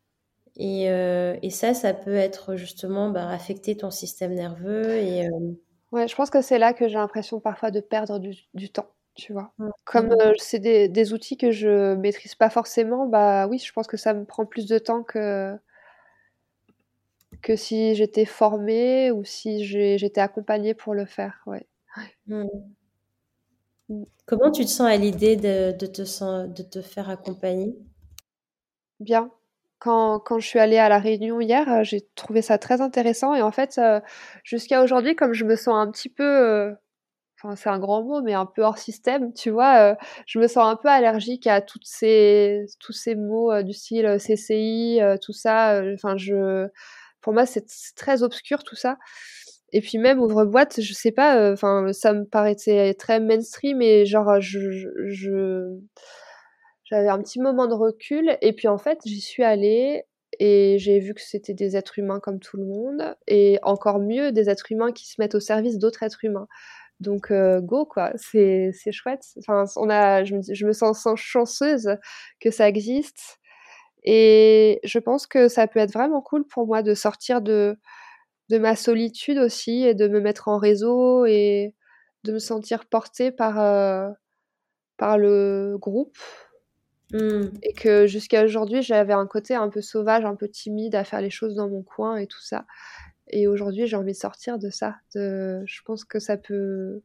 Et, et, ça, ça peut être justement bah, affecter ton système nerveux et Ouais, je pense que c'est là que j'ai l'impression parfois de perdre du, temps, tu vois. Mmh. Comme euh, c'est des, outils que je maîtrise pas forcément, bah oui, je pense que ça me prend plus de temps que, que si j'étais formée ou si j'étais accompagnée pour le faire. Ouais. Mmh. Mmh. Comment tu te sens à l'idée de, de, te, de te faire accompagner? Bien quand, quand, je suis allée à la réunion hier, euh, j'ai trouvé ça très intéressant. Et en fait, euh, jusqu'à aujourd'hui, comme je me sens un petit peu, euh, enfin c'est un grand mot, mais un peu hors système, tu vois, je me sens un peu allergique à toutes ces, tous ces mots du style CCI, tout ça. Enfin, je, pour moi, c'est très obscur tout ça. Et puis même ouvre-boîte, je sais pas, enfin ça me paraissait très mainstream et genre je, je j'avais un petit moment de recul et puis en fait j'y suis allée et j'ai vu que c'était des êtres humains comme tout le monde et encore mieux des êtres humains qui se mettent au service d'autres êtres humains. Donc euh, go quoi, c'est chouette. Enfin, on a, je me, sens chanceuse que ça existe et je pense que ça peut être vraiment cool pour moi de sortir de de ma solitude aussi et de me mettre en réseau et de me sentir portée par euh, par le groupe Mmh. Et que jusqu'à aujourd'hui, j'avais un côté un peu sauvage, un peu timide à faire les choses dans mon coin et tout ça. Et aujourd'hui, j'ai envie de sortir de ça. De... Je pense que ça peut,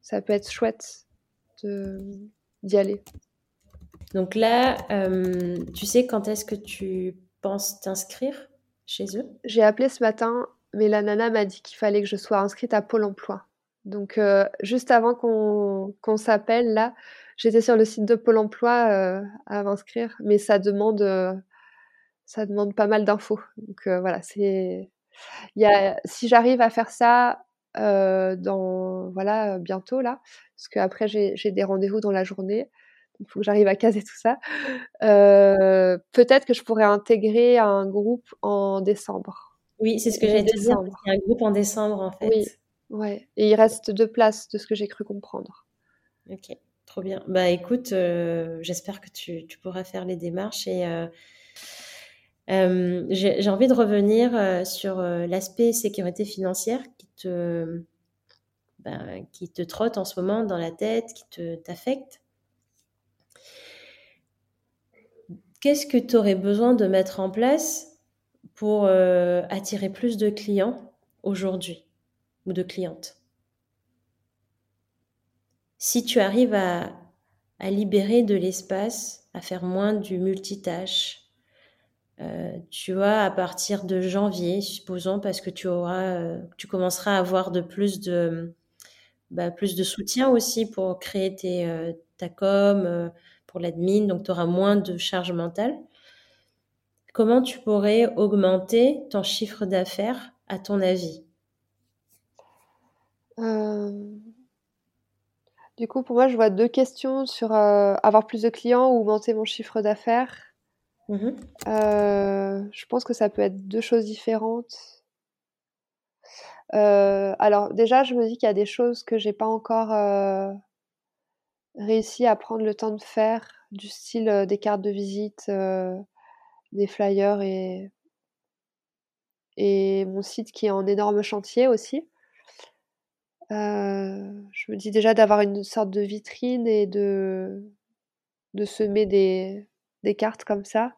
ça peut être chouette de, d'y aller. Donc là, tu sais quand est-ce que tu penses t'inscrire chez eux? J'ai appelé ce matin, mais la nana m'a dit qu'il fallait que je sois inscrite à Pôle Emploi. Donc juste avant qu'on s'appelle là, j'étais sur le site de Pôle Emploi à m'inscrire, mais ça demande ça demande pas mal d'infos. Donc voilà, c'est il y a si j'arrive à faire ça dans voilà bientôt là, parce qu'après j'ai des rendez-vous dans la journée il faut que j'arrive à caser tout ça. Euh, peut-être que je pourrais intégrer un groupe en décembre. Oui, c'est ce que j'ai dit. Il y a un groupe en décembre, en fait. Oui, ouais. Et il reste deux places de ce que j'ai cru comprendre. Ok, trop bien. Bah écoute, euh, j'espère que tu, pourras faire les démarches et euh, j'ai envie de revenir sur l'aspect sécurité financière qui te, ben, qui te trotte en ce moment dans la tête, qui te t'affecte. qu'est-ce que tu aurais besoin de mettre en place pour euh, attirer plus de clients aujourd'hui ou de clientes? Si tu arrives à, libérer de l'espace, à faire moins du multitâche, euh, tu vois, à partir de janvier, supposons, parce que tu auras, euh, tu commenceras à avoir de plus de, bah, plus de soutien aussi pour créer tes, ta com, pour l'admin, donc tu auras moins de charge mentale. Comment tu pourrais augmenter ton chiffre d'affaires à ton avis? Euh, Du coup, pour moi, je vois deux questions sur euh, avoir plus de clients ou augmenter mon chiffre d'affaires. Mmh euh, je pense que ça peut être deux choses différentes. alors déjà, je me dis qu'il y a des choses que j'ai pas encore réussi à prendre le temps de faire, du style des cartes de visite, des flyers et, et mon site qui est en énorme chantier aussi. Je me dis déjà d'avoir une sorte de vitrine et de, de semer des, des cartes comme ça.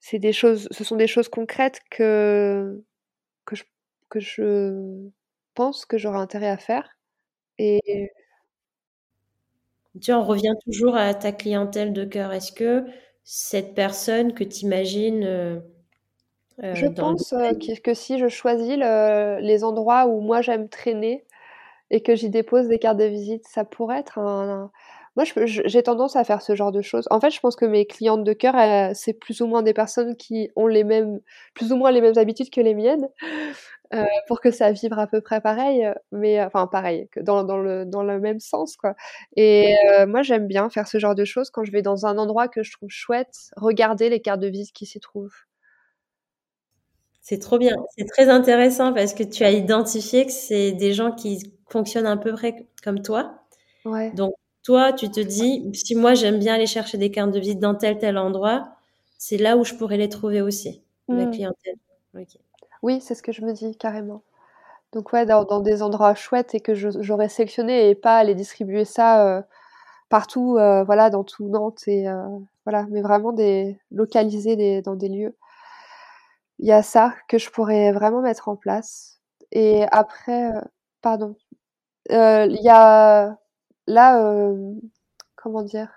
C'est des choses, ce sont des choses concrètes que, que, je, que je pense que j'aurai intérêt à faire. Et tu on revient toujours à ta clientèle de cœur. Est-ce que cette personne que tu imagines euh, euh, Je pense euh, que, si je choisis les endroits où moi j'aime traîner et que j'y dépose des cartes de visite, ça pourrait être un, moi, j'ai tendance à faire ce genre de choses. En fait, je pense que mes clientes de cœur, c'est plus ou moins des personnes qui ont les mêmes, plus ou moins les mêmes habitudes que les miennes, euh, pour que ça vibre à peu près pareil, mais enfin pareil, que dans, dans, le, dans le même sens, quoi. Et euh, moi, j'aime bien faire ce genre de choses quand je vais dans un endroit que je trouve chouette, regarder les cartes de visite qui s'y trouvent. C'est trop bien. C'est très intéressant parce que tu as identifié que c'est des gens qui fonctionnent un peu près comme toi. Ouais. Donc, toi, tu te dis, si moi j'aime bien aller chercher des cartes de visite dans tel tel endroit, c'est là où je pourrais les trouver aussi, mmh. clientèle. Oui, c'est ce que je me dis carrément. Donc ouais, dans, des endroits chouettes et que j'aurais sélectionné et pas aller distribuer ça euh, partout, euh, voilà, dans tout Nantes et euh, voilà, mais vraiment des localiser dans des lieux. Il y a ça que je pourrais vraiment mettre en place. Et après, pardon, il y a là, comment dire?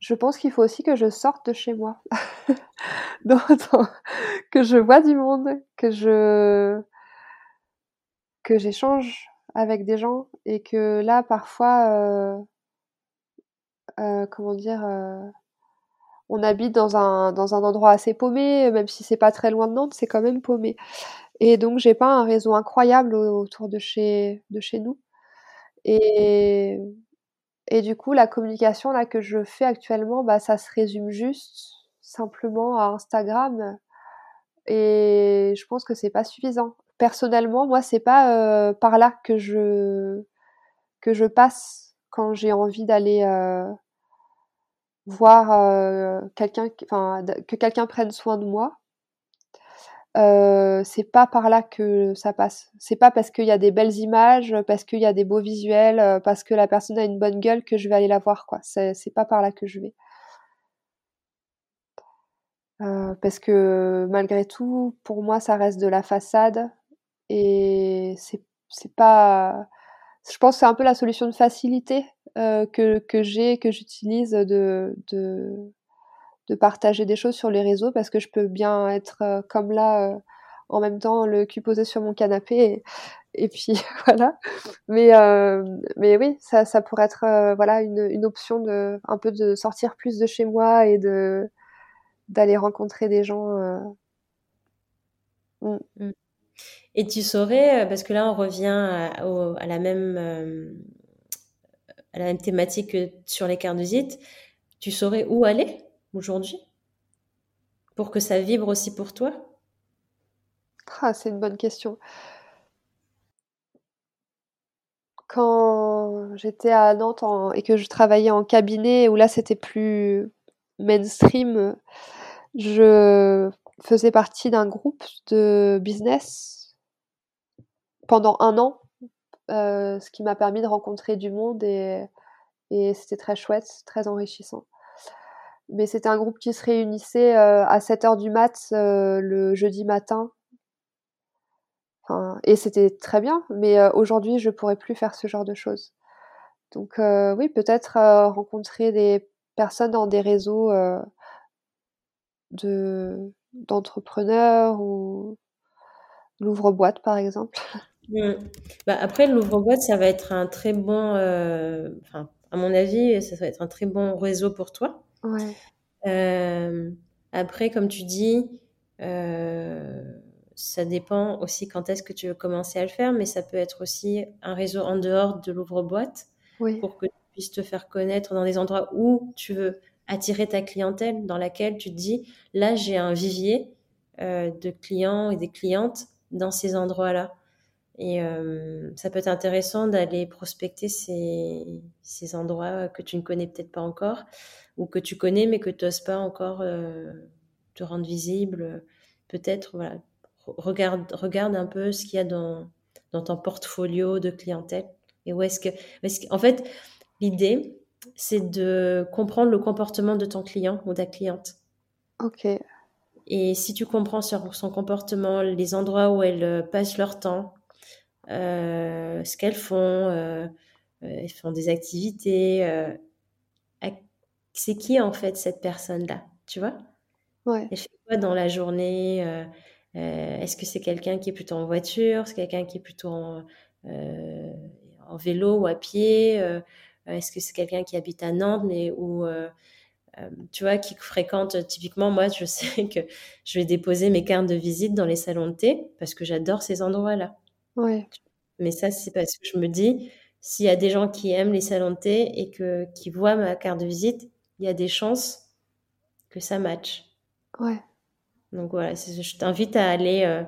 Je pense qu'il faut aussi que je sorte de chez moi. que je vois du monde, que je que j'échange avec des gens et que là parfois comment dire on habite dans un, endroit assez paumé, même si c'est pas très loin de Nantes, c'est quand même paumé. Et donc j'ai pas un réseau incroyable autour de chez, nous. Et, du coup, la communication là que je fais actuellement, bah, ça se résume juste simplement à Instagram. Et je pense que c'est pas suffisant. Personnellement, moi, c'est pas euh, par là que je que je passe quand j'ai envie d'aller euh, voir euh, quelqu'un, que quelqu'un prenne soin de moi. Euh, c'est pas par là que ça passe. C'est pas parce qu'il y a des belles images, parce qu'il y a des beaux visuels, euh, parce que la personne a une bonne gueule que je vais aller la voir, quoi. C'est, pas par là que je vais. Parce que malgré tout, pour moi, ça reste de la façade et c'est pas je pense que c'est un peu la solution de facilité que, que j'ai, que j'utilise de, de, de, partager des choses sur les réseaux parce que je peux bien être comme là en même temps le cul posé sur mon canapé et, puis voilà. Mais, mais oui, ça, ça pourrait être voilà une, une option de un peu de sortir plus de chez moi et de d'aller rencontrer des gens. Mm. Mm. Et tu saurais, parce que là on revient à, la même à la même thématique que sur les visite, tu saurais où aller aujourd'hui pour que ça vibre aussi pour toi? Ah, C'est une bonne question. Quand j'étais à Nantes et que je travaillais en cabinet, où là c'était plus mainstream, je faisais partie d'un groupe de business pendant un an, euh, ce qui m'a permis de rencontrer du monde et, c'était très chouette, très enrichissant. Mais c'était un groupe qui se réunissait euh, à 7h du mat euh, le jeudi matin. Et c'était très bien, mais aujourd'hui je pourrais plus faire ce genre de choses. Donc oui, peut-être rencontrer des personnes dans des réseaux de d'entrepreneurs ou l'ouvre-boîte par exemple. Mmh. Bah, après, l'ouvre-boîte, ça va être un très bon, euh, enfin, à mon avis, ça va être un très bon réseau pour toi. Ouais. Euh, après, comme tu dis, euh, ça dépend aussi quand est-ce que tu veux commencer à le faire, mais ça peut être aussi un réseau en dehors de l'ouvre-boîte oui. pour que tu puisses te faire connaître dans des endroits où tu veux attirer ta clientèle, dans laquelle tu te dis, là, j'ai un vivier de clients et des clientes dans ces endroits-là. Et euh, ça peut être intéressant d'aller prospecter ces, ces, endroits que tu ne connais peut-être pas encore, ou que tu connais mais que tu n'oses pas encore euh, te rendre visible. Peut-être, voilà, regarde, regarde un peu ce qu'il y a dans, dans ton portfolio de clientèle. Et où est-ce que, En fait, l'idée, c'est de comprendre le comportement de ton client ou de ta cliente. Ok. Et si tu comprends sur son comportement, les endroits où elles euh, passent leur temps, ce qu'elles font, euh, euh, elles font des activités. c'est qui en fait cette personne-là, tu vois? Ouais. Elle fait quoi dans la journée Est-ce que c'est quelqu'un qui est plutôt en voiture C'est quelqu'un qui est plutôt en, en, vélo ou à pied Est-ce que c'est quelqu'un qui habite à Nantes mais où tu vois, qui fréquente typiquement, moi, je sais que je vais déposer mes cartes de visite dans les salons de thé parce que j'adore ces endroits-là. Ouais. Mais ça, c'est parce que je me dis, s'il y a des gens qui aiment les salons de thé et que, qui voient ma carte de visite, il y a des chances que ça matche. Ouais. Donc voilà, je t'invite à aller euh,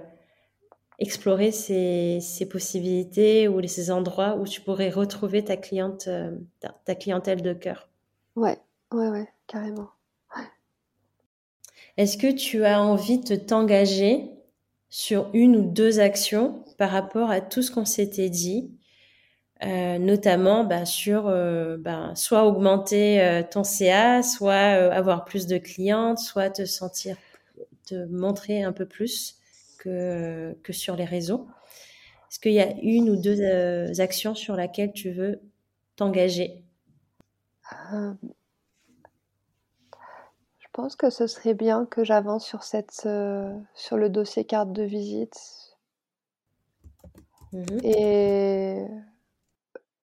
explorer ces, ces, possibilités ou ces endroits où tu pourrais retrouver ta cliente, euh, ta, clientèle de cœur. Ouais, ouais, ouais, carrément. Est-ce que tu as envie de t'engager sur une ou deux actions par rapport à tout ce qu'on s'était dit, euh, notamment bah, sur euh, bah, soit augmenter euh, ton CA, soit avoir plus de clientes, soit te sentir, te montrer un peu plus que, que sur les réseaux. Est-ce qu'il y a une ou deux actions sur lesquelles tu veux t'engager? Je pense que ce serait bien que j'avance sur cette sur le dossier carte de visite Mmh Et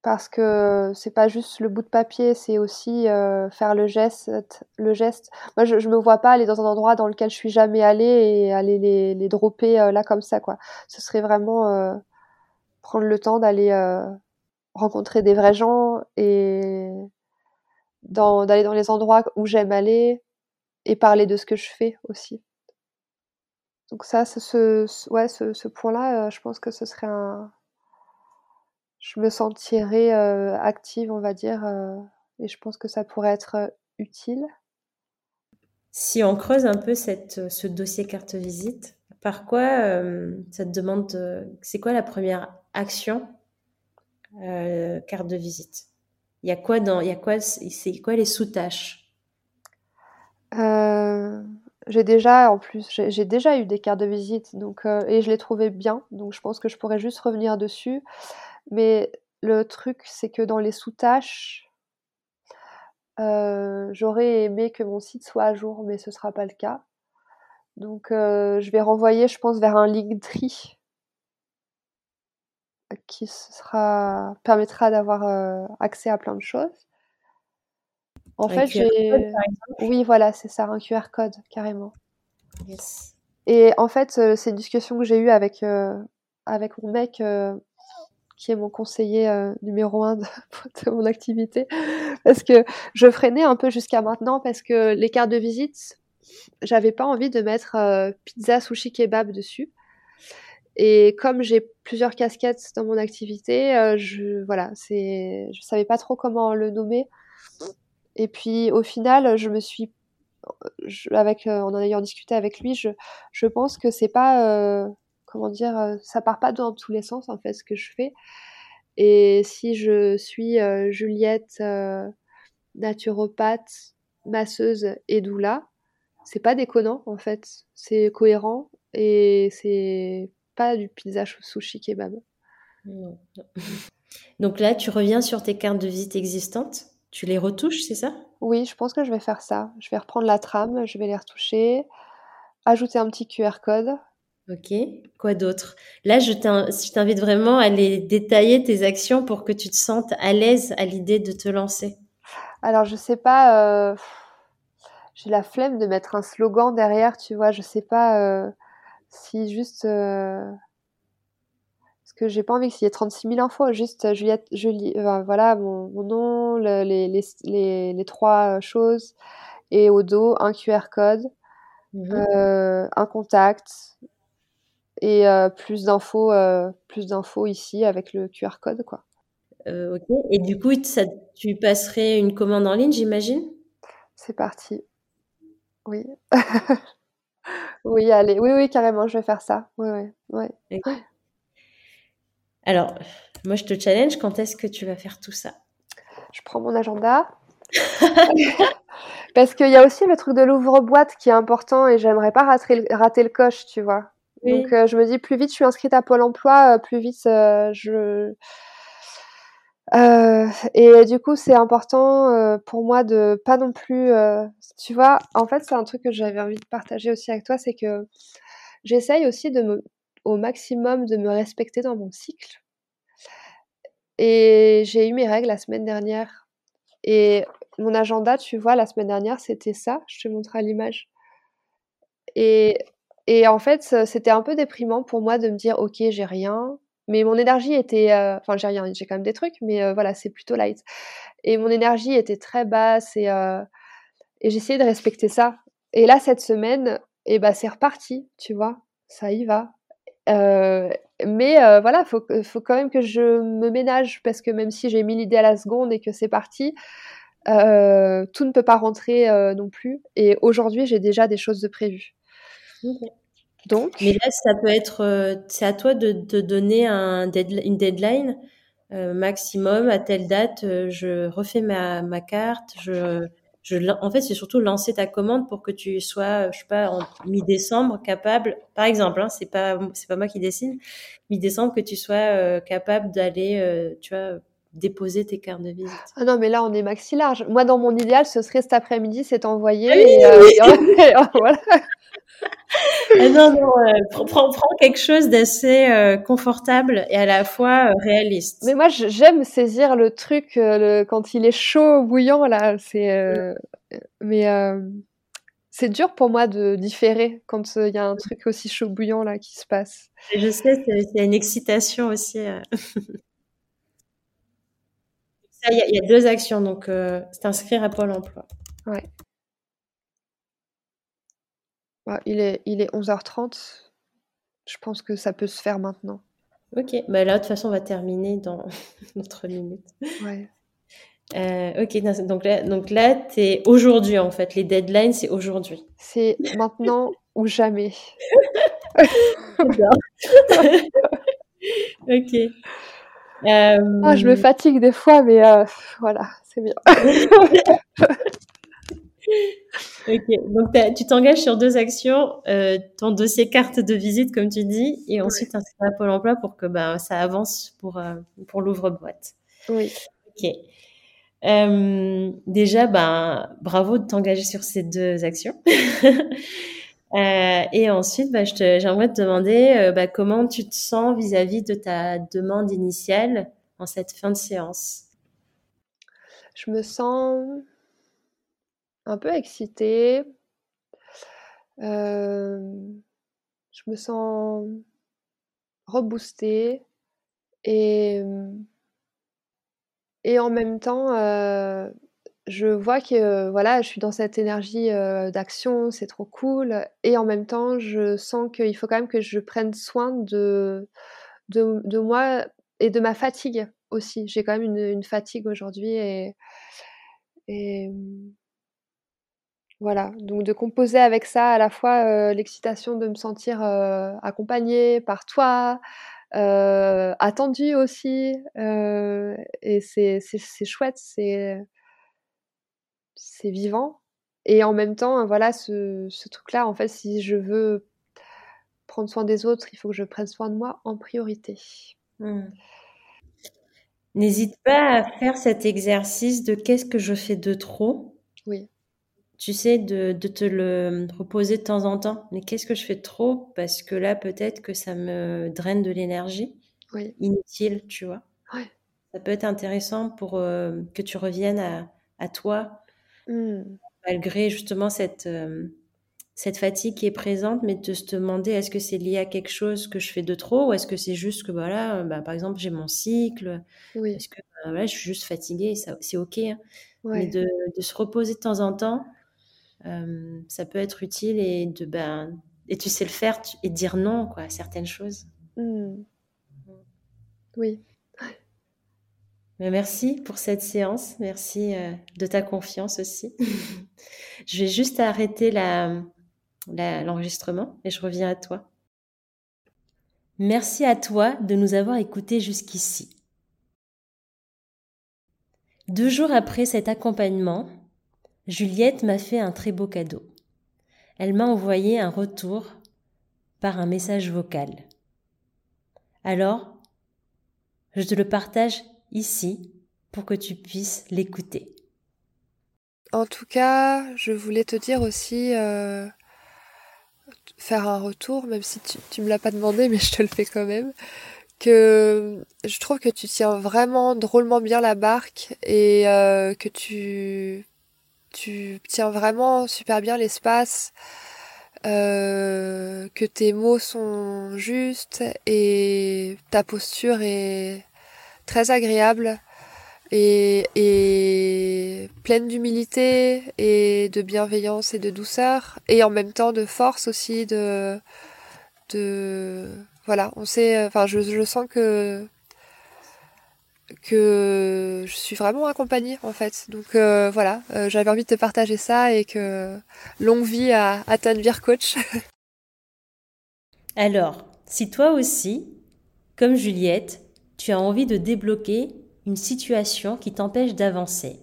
parce que c'est pas juste le bout de papier, c'est aussi faire le geste, le geste. Moi, je, je me vois pas aller dans un endroit dans lequel je suis jamais allée et aller les, les dropper là comme ça, quoi. Ce serait vraiment prendre le temps d'aller rencontrer des vrais gens et d'aller dans les endroits où j'aime aller et parler de ce que je fais aussi. Donc ça, ce, point-là, euh, je pense que ce serait un... Je me sentirais euh, active, on va dire, euh, et je pense que ça pourrait être utile. Si on creuse un peu ce dossier carte visite, par quoi ça te demande, c'est quoi la première action carte de visite? Il y a quoi dans, il y a quoi, c'est quoi les sous-tâches? J'ai déjà, en plus, j'ai déjà eu des cartes de visite, donc, euh, et je les trouvais bien, donc je pense que je pourrais juste revenir dessus. Mais le truc, c'est que dans les sous-tâches, euh, j'aurais aimé que mon site soit à jour, mais ce ne sera pas le cas. Donc, euh, je vais renvoyer, je pense, vers un Linktree qui permettra d'avoir euh, accès à plein de choses. En fait, j'ai. Oui, voilà, c'est ça, un QR code, carrément. Et en fait, c'est une discussion que j'ai eue avec, avec mon mec qui est mon conseiller euh, numéro un de, mon activité, parce que je freinais un peu jusqu'à maintenant parce que les cartes de visite, j'avais pas envie de mettre euh, pizza, sushi, kebab dessus. Et comme j'ai plusieurs casquettes dans mon activité, euh, je voilà, c'est, je savais pas trop comment le nommer. Et puis au final, je me suis, avec, en en ayant discuté avec lui, je, je pense que c'est pas comment dire, euh, ça part pas dans tous les sens en fait ce que je fais. Et si je suis euh, Juliette, euh, naturopathe, masseuse et doula, c'est pas déconnant en fait, c'est cohérent et c'est pas du pizza sushi kebab. Donc là, tu reviens sur tes cartes de visite existantes, tu les retouches, c'est ça? Oui, je pense que je vais faire ça. Je vais reprendre la trame, je vais les retoucher, ajouter un petit QR code Ok, quoi d'autre? Là, je t'invite vraiment à aller détailler tes actions pour que tu te sentes à l'aise à l'idée de te lancer. Alors, je sais pas, euh, j'ai la flemme de mettre un slogan derrière, tu vois, je sais pas euh, si juste. Euh, que j'ai pas envie qu'il y ait 36 000 infos, juste Juliette, Julie, voilà, mon, nom, les, les, trois choses, et au dos, un QR code, mmh un contact, et euh, plus d'infos euh, plus d'infos ici avec le QR code quoi. Euh, ok. Et du coup, ça, tu passerais une commande en ligne, j'imagine? C'est parti. Oui. oui, allez. Oui, oui, carrément, je vais faire ça. Oui, oui. oui. Alors, moi, je te challenge. Quand est-ce que tu vas faire tout ça? Je prends mon agenda. Parce qu'il y a aussi le truc de l'ouvre-boîte qui est important et j'aimerais pas rater, rater le coche, tu vois. Donc euh, je me dis plus vite je suis inscrite à Pôle Emploi, euh, plus vite euh, je et du coup, c'est important pour moi de pas non plus, tu vois, en fait, c'est un truc que j'avais envie de partager aussi avec toi, c'est que j'essaye aussi de me, au maximum de me respecter dans mon cycle. Et j'ai eu mes règles la semaine dernière. Et mon agenda, tu vois, la semaine dernière, c'était ça. Je te montre à l'image. Et et en fait, c'était un peu déprimant pour moi de me dire, ok, j'ai rien, mais mon énergie était, euh, enfin, j'ai rien, j'ai quand même des trucs, mais euh, voilà, c'est plutôt light. Et mon énergie était très basse et, euh, et j'essayais de respecter ça. Et là, cette semaine, et eh ben, c'est reparti, tu vois, ça y va. Mais voilà, faut, faut quand même que je me ménage parce que même si j'ai mis l'idée à la seconde et que c'est parti, tout ne peut pas rentrer non plus. Et aujourd'hui, j'ai déjà des choses de prévues. Donc. Mais là, ça peut être, euh, c'est à toi de, de donner un une deadline euh, maximum à telle date. Euh, je refais ma, ma carte. Je, je, en fait, c'est surtout lancer ta commande pour que tu sois, je sais pas, en mi-décembre capable. Par exemple, hein, c'est pas, c'est pas moi qui décide. Mi-décembre que tu sois capable d'aller, tu vois, déposer tes cartes de visite. Ah non, mais là, on est maxi large. Moi, dans mon idéal, ce serait cet après-midi, c'est envoyé. et, voilà. Ah non, non, euh, prends, quelque chose d'assez euh, confortable et à la fois euh, réaliste. Mais moi, j'aime saisir le truc quand il est chaud, bouillant, là. C'est, mais c'est dur pour moi de différer quand il y a un truc aussi chaud, bouillant, là, qui se passe. je sais, il y a une excitation aussi. Il y, a deux actions, donc c'est inscrire à Pôle emploi. Ouais. Bah, il, est, il est 11h30. Je pense que ça peut se faire maintenant. Ok, bah là, de toute façon, on va terminer dans notre minute. Ouais. Euh, ok, donc là, donc là aujourd'hui en fait. Les deadlines, c'est aujourd'hui. C'est maintenant ou jamais. ok. Ah, je me fatigue des fois, mais euh, voilà, c'est bien. ok, donc tu t'engages sur deux actions, euh, ton dossier carte de visite, comme tu dis, et ensuite un à Pôle emploi pour que ben, ça avance pour, euh, pour l'ouvre-boîte. Oui. Ok. Euh, déjà, ben, bravo de t'engager sur ces deux actions. Euh, et ensuite, bah, j'aimerais te demander euh, bah, comment tu te sens vis-à-vis de ta demande initiale en cette fin de séance? Je me sens un peu excitée. Euh, je me sens reboostée et, et en même temps, je vois que, voilà, je suis dans cette énergie, d'action, c'est trop cool et en même temps, je sens qu'il faut quand même que je prenne soin de de moi et de ma fatigue aussi. J'ai quand même une fatigue aujourd'hui et et voilà, donc de composer avec ça, à la fois, l'excitation de me sentir, accompagnée par toi, attendue aussi, et c'est c'est chouette, c'est c'est vivant. Et en même temps, voilà, ce, ce truc-là, en fait, si je veux prendre soin des autres, il faut que je prenne soin de moi en priorité. Mmh. N'hésite pas à faire cet exercice de qu'est-ce que je fais de trop. Oui. Tu sais, de, de te le proposer de temps en temps. Mais qu'est-ce que je fais de trop? Parce que là, peut-être que ça me draine de l'énergie. Oui. Inutile, tu vois. Ouais. Ça peut être intéressant pour euh, que tu reviennes à, à toi Mmh. Malgré justement cette, euh, cette fatigue qui est présente, mais de se demander est-ce que c'est lié à quelque chose que je fais de trop ou est-ce que c'est juste que voilà, bah, par exemple, j'ai mon cycle, oui. est-ce que bah, voilà, je suis juste fatiguée, c'est ok. Hein. Mais de, de, se reposer de temps en temps, euh, ça peut être utile et de ben et tu sais le faire et dire non quoi à certaines choses. Mmh. Oui merci pour cette séance. Merci euh, de ta confiance aussi. je vais juste arrêter l'enregistrement et je reviens à toi. Merci à toi de nous avoir écoutés jusqu'ici. Deux jours après cet accompagnement, Juliette m'a fait un très beau cadeau. Elle m'a envoyé un retour par un message vocal. Alors, je te le partage ici pour que tu puisses l'écouter. En tout cas, je voulais te dire aussi, euh, faire un retour, même si tu, tu me l'as pas demandé, mais je te le fais quand même, que je trouve que tu tiens vraiment drôlement bien la barque et euh, que tu, tu tiens vraiment super bien l'espace. Euh, que tes mots sont justes et ta posture est très agréable et, pleine d'humilité et de bienveillance et de douceur et en même temps de force aussi de de voilà on sait enfin je, je sens que que je suis vraiment accompagnée en fait. Donc euh, voilà euh, j'avais envie de te partager ça et que longue vie à, à Tanvir coach. Alors si toi aussi comme Juliette tu as envie de débloquer une situation qui t'empêche d'avancer.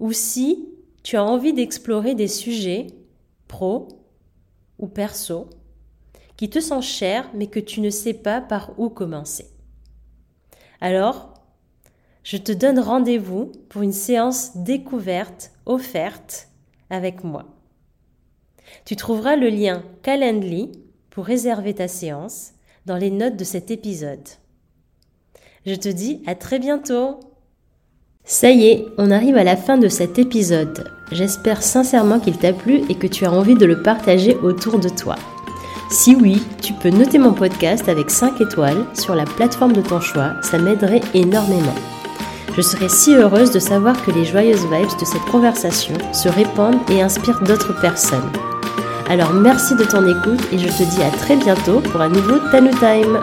Ou si tu as envie d'explorer des sujets, pro ou perso, qui te sont chers mais que tu ne sais pas par où commencer. Alors, je te donne rendez-vous pour une séance découverte offerte avec moi. Tu trouveras le lien Calendly pour réserver ta séance dans les notes de cet épisode. Je te dis à très bientôt Ça y est, on arrive à la fin de cet épisode. J'espère sincèrement qu'il t'a plu et que tu as envie de le partager autour de toi. Si oui, tu peux noter mon podcast avec 5 étoiles sur la plateforme de ton choix, ça m'aiderait énormément. Je serais si heureuse de savoir que les joyeuses vibes de cette conversation se répandent et inspirent d'autres personnes. Alors merci de ton écoute et je te dis à très bientôt pour un nouveau Tanu Time.